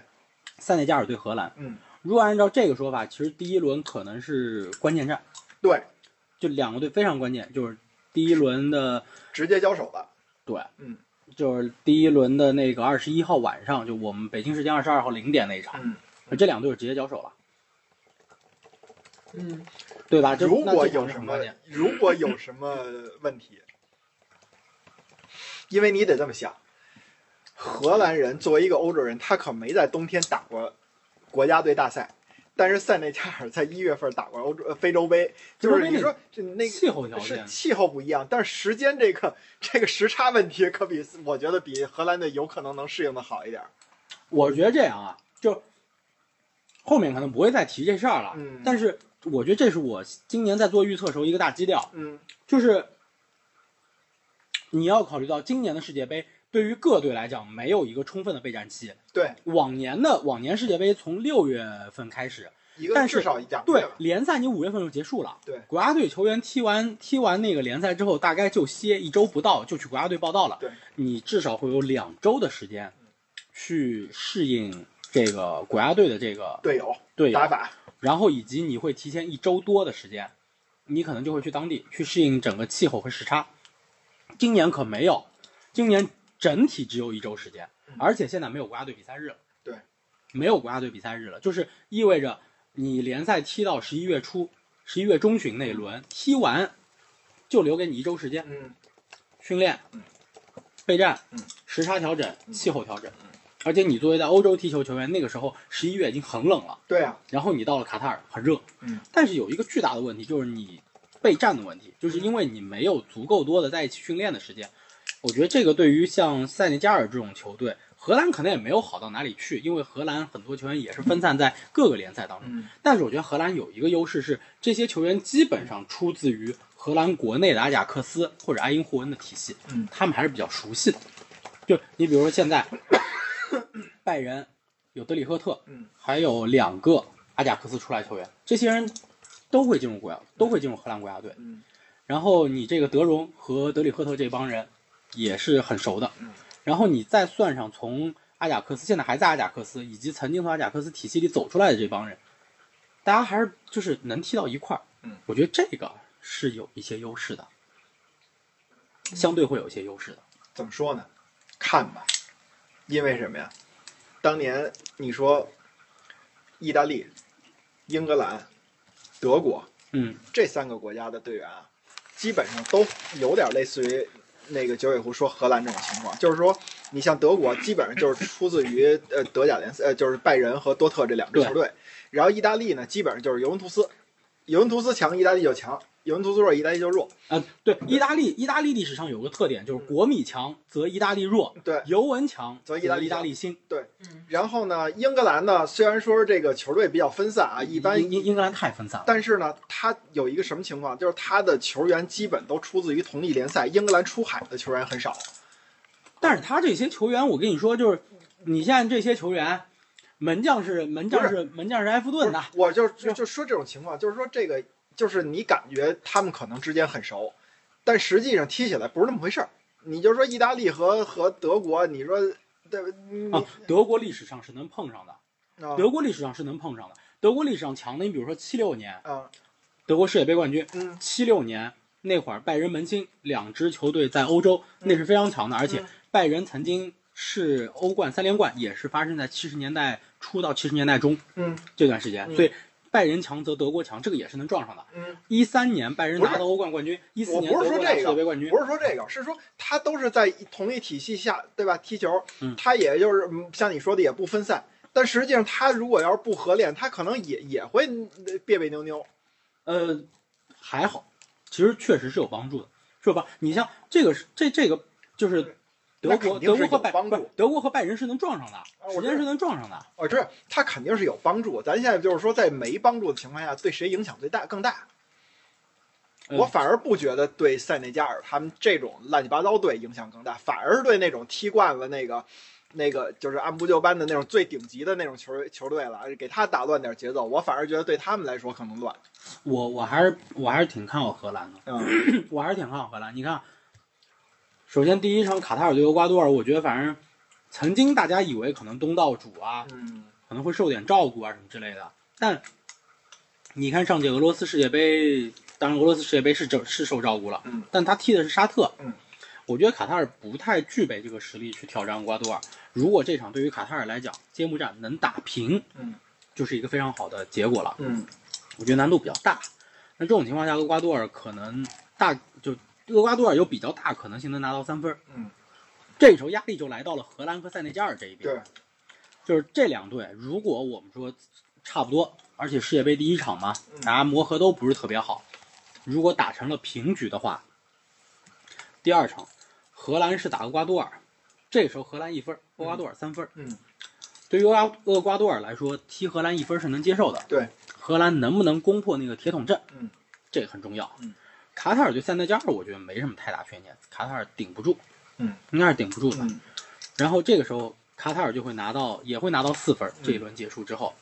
塞内加尔对荷兰。嗯，如果按照这个说法，其实第一轮可能是关键战，对，就两个队非常关键，就是第一轮的直接交手了。对，嗯，就是第一轮的那个二十一号晚上，就我们北京时间二十二号零点那一场，嗯，这两队是直接交手了，嗯，对吧？这如果有什么关键，如果有什么问题，因为你得这么想，荷兰人作为一个欧洲人，他可没在冬天打过国家队大赛，但是塞内加尔在一月份打过欧洲呃非洲杯，就是你说这那气候条件。是，气候不一样，但是时间这个这个时差问题可比我觉得比荷兰队有可能能适应的好一点。我觉得这样啊，就后面可能不会再提这事儿了，嗯。但是我觉得这是我今年在做预测时候一个大基调，嗯，就是你要考虑到今年的世界杯对于各队来讲没有一个充分的备战期。对，往年的往年世界杯从六月份开始，一个但是至少两个对联赛你五月份就结束了。对国家队球员踢完踢完那个联赛之后，大概就歇一周不到，就去国家队报道了。对，你至少会有两周的时间去适应这个国家队的这个队友队友打法，然后以及你会提前一周多的时间，你可能就会去当地去适应整个气候和时差。今年可没有，今年整体只有一周时间，而且现在没有国家队比赛日了。对，没有国家队比赛日了，就是意味着你联赛踢到十一月初、十一月中旬那一轮踢完，就留给你一周时间嗯，训练嗯、备战嗯、时差调整、嗯。气候调整。而且你作为在欧洲踢球球员，那个时候十一月已经很冷了，对啊，然后你到了卡塔尔很热，嗯，但是有一个巨大的问题就是你备战的问题，就是因为你没有足够多的在一起训练的时间。我觉得这个对于像塞内加尔这种球队，荷兰可能也没有好到哪里去，因为荷兰很多球员也是分散在各个联赛当中。嗯但是我觉得荷兰有一个优势是，这些球员基本上出自于荷兰国内的阿贾克斯或者埃因霍恩的体系，嗯他们还是比较熟悉的。就你比如说现在拜仁有德里赫特，嗯，还有两个阿贾克斯出来球员，这些人都会进入国家，都会进入荷兰国家队。嗯然后你这个德容和德里赫特这帮人也是很熟的，嗯然后你再算上从阿贾克斯现在还在阿贾克斯，以及曾经从阿贾克斯体系里走出来的这帮人，大家还是就是能踢到一块儿。嗯，我觉得这个是有一些优势的，相对会有一些优势的。怎么说呢？看吧，因为什么呀？当年你说意大利、英格兰、德国嗯，这三个国家的队员啊，基本上都有点类似于那个九尾狐说荷兰这种情况，就是说，你像德国，基本上就是出自于呃德甲联赛，呃就是拜仁和多特这两支球队，然后意大利呢，基本上就是尤文图斯，尤文图斯强，意大利就强；尤文图斯弱，意大利就弱。啊，对，意大利，意大利历史上有个特点，就是国米强则意大利弱，对尤文强则意大利意大利兴。然后呢，英格兰呢，虽然说这个球队比较分散啊，一般英英英格兰太分散了。但是呢，他有一个什么情况，就是他的球员基本都出自于同一联赛，英格兰出海的球员很少。但是他这些球员，我跟你说，就是你现在这些球员，门将是门将不是门将是埃弗顿的，我就就就说这种情况，就是说这个，就是你感觉他们可能之间很熟，但实际上踢起来不是那么回事儿。你就说意大利和和德国，你说对啊，德国历史上是能碰上的，啊德国历史上是能碰上的。德国历史上强的，你比如说七六年啊德国世界杯冠军，嗯七六年那会儿拜仁门兴两支球队在欧洲那是非常强的，而且嗯拜仁曾经是欧冠三连冠，也是发生在七十年代初到七十年代中嗯这段时间，嗯所以拜仁强则德国强，这个也是能撞上的。嗯，一三年拜仁拿到欧冠冠军，一四年不是说这个，界杯冠军，不是说这个，是说他都是在同一体系下，对吧？踢球，嗯他也就是嗯像你说的也不分散。但实际上，他如果要是不合练，他可能也也会呃别别扭扭。呃，还好，其实确实是有帮助的，是吧？你像这个是这这个就是德国肯定是德国和拜有帮助德国和拜仁是能撞上的，我知道时间是能撞上的。我知道他肯定是有帮助，咱现在就是说，在没帮助的情况下，对谁影响最大更大？呃我反而不觉得对塞内加尔他们这种乱七八糟队影响更大，反而是对那种踢惯了那个、那个就是按部就班的那种最顶级的那种球球队了，给他打乱点节奏，我反而觉得对他们来说可能乱。我我还是我还是挺看好荷兰的，嗯 我还是挺看好荷兰。你看，首先第一场卡塔尔对厄瓜多尔，我觉得反正曾经大家以为可能东道主啊嗯。可能会受点照顾啊什么之类的，但你看上届俄罗斯世界杯，当然俄罗斯世界杯是整是受照顾了，嗯。但他踢的是沙特，嗯，我觉得卡塔尔不太具备这个实力去挑战厄瓜多尔。如果这场对于卡塔尔来讲，揭幕战能打平，嗯，就是一个非常好的结果了。嗯。我觉得难度比较大。那这种情况下，厄瓜多尔可能大就厄瓜多尔有比较大可能性能拿到三分。嗯，这时候压力就来到了荷兰和塞内加尔这一边。对，就是这两队，如果我们说差不多，而且世界杯第一场嘛，嗯大家磨合都不是特别好，如果打成了平局的话，第二场荷兰是打厄瓜多尔，这时候荷兰一分，厄瓜多尔三分。嗯，对于厄瓜厄瓜多尔来说，踢荷兰一分是能接受的。对，荷兰能不能攻破那个铁桶阵？嗯，这个很重要。嗯，卡塔尔对塞内加尔，我觉得没什么太大悬念，卡塔尔顶不住。嗯，应该是顶不住的。嗯然后这个时候卡塔尔就会拿到，也会拿到四分。嗯这一轮结束之后，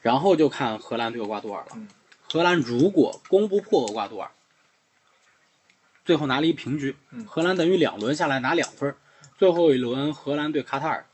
然后就看荷兰对厄瓜多尔了。嗯荷兰如果攻不破厄瓜多尔，最后拿了一平局，嗯荷兰等于两轮下来拿两分。最后一轮荷兰对卡塔尔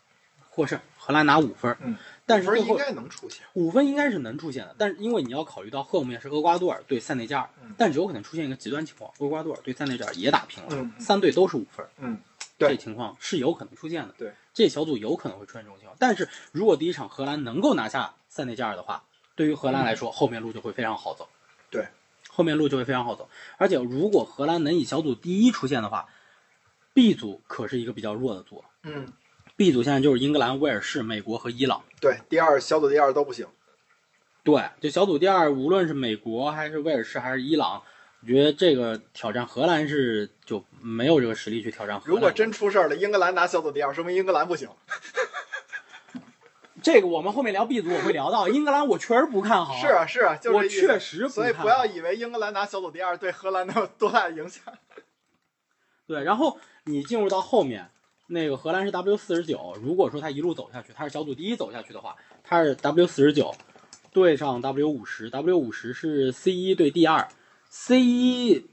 获胜，荷兰拿五分。嗯，但是最后应该能出现。五分应该是能出现的，但是因为你要考虑到后面是厄瓜多尔对塞内加尔，嗯但是有可能出现一个极端情况，厄瓜多尔对塞内加尔也打平了，嗯三队都是五分，嗯，对这情况是有可能出现的。对，这小组有可能会出现这种情况，但是如果第一场荷兰能够拿下塞内加尔的话，对于荷兰来说，后面路就会非常好走。对，后面路就会非常好走，而且如果荷兰能以小组第一出现的话，B 组可是一个比较弱的组，嗯 B 组现在就是英格兰、威尔士、美国和伊朗。对，第二小组第二都不行。对，就小组第二，无论是美国还是威尔士还是伊朗，我觉得这个挑战荷兰是就没有这个实力去挑战荷兰。如果真出事儿了，英格兰拿小组第二，说明英格兰不行。这个我们后面聊 B 组我会聊到，英格兰我确实不看好。是啊，是啊，就是我确实不所以不要以为英格兰拿小组第二对荷兰能有多大的影响。对，然后你进入到后面，那个荷兰是 W 四十九，如果说他一路走下去，他是小组第一走下去的话，他是 W 四十九对上 W 五十，W 五十是 C 一对 D 二，C 一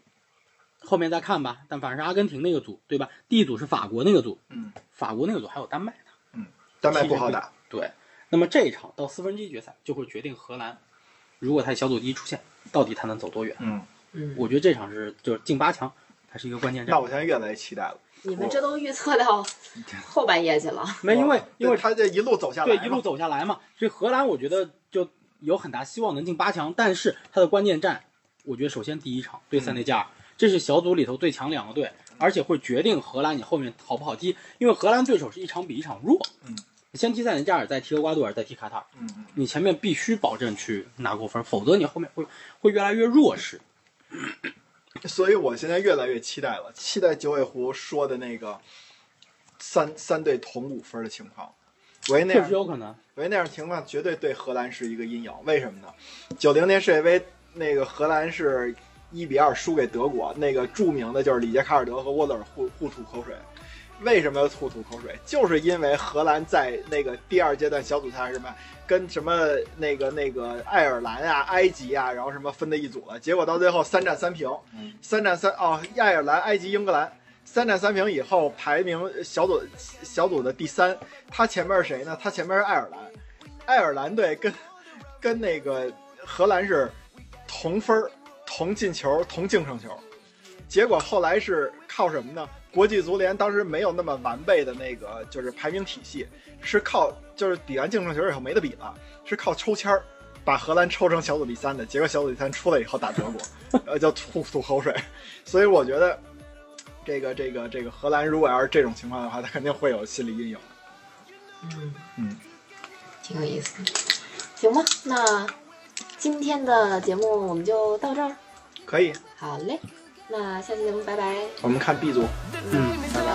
后面再看吧，但反正是阿根廷那个组，对吧？D 组是法国那个组，嗯，法国那个组还有丹麦呢。丹麦不好打，对，那么这一场到四分之一决赛就会决定荷兰，如果他小组第一出现，到底他能走多远？嗯，嗯，我觉得这场是就是进八强，它是一个关键战。那我现在越来越期待了。你们这都预测到 后半夜去了。没，因为因为他这一路走下来，对一路走下来嘛，所以荷兰我觉得就有很大希望能进八强，但是他的关键战，我觉得首先第一场对塞内加尔，这是小组里头最强两个队，而且会决定荷兰你后面好不好踢，因为荷兰对手是一场比一场弱。嗯，先踢塞内加尔，再踢厄瓜多尔，再踢卡塔尔，嗯嗯，你前面必须保证去拿过分，否则你后面会会越来越弱势。所以我现在越来越期待了，期待九尾狐说的那个三三队同五分的情况。维那确样实有可能，维那样情况绝对对荷兰是一个阴影。为什么呢？九零年世界杯那个荷兰是一比二输给德国，那个著名的就是里杰卡尔德和沃勒尔互互吐口水。为什么要吐吐口水？就是因为荷兰在那个第二阶段小组赛什么跟什么那个那个爱尔兰啊、埃及啊，然后什么分的一组了，结果到最后三战三平，三战三哦，爱尔兰、埃及、英格兰三战三平以后排名小组小组的第三，他前面是谁呢？他前面是爱尔兰，爱尔兰队跟跟那个荷兰是同分、同进球、同净胜球，结果后来是靠什么呢？国际足联当时没有那么完备的那个就是排名体系，是靠就是比完净胜球以后没得比了，是靠抽签儿把荷兰抽成小组第三的，结果小组第三出来以后打德国，呃，就吐吐口水。所以我觉得这个这个这个荷兰如果要是这种情况的话，他肯定会有心理阴影。嗯嗯，挺有意思的。行吧，那今天的节目我们就到这儿。可以，好嘞，那下期节目拜拜。我们看 B 组。嗯，拜拜。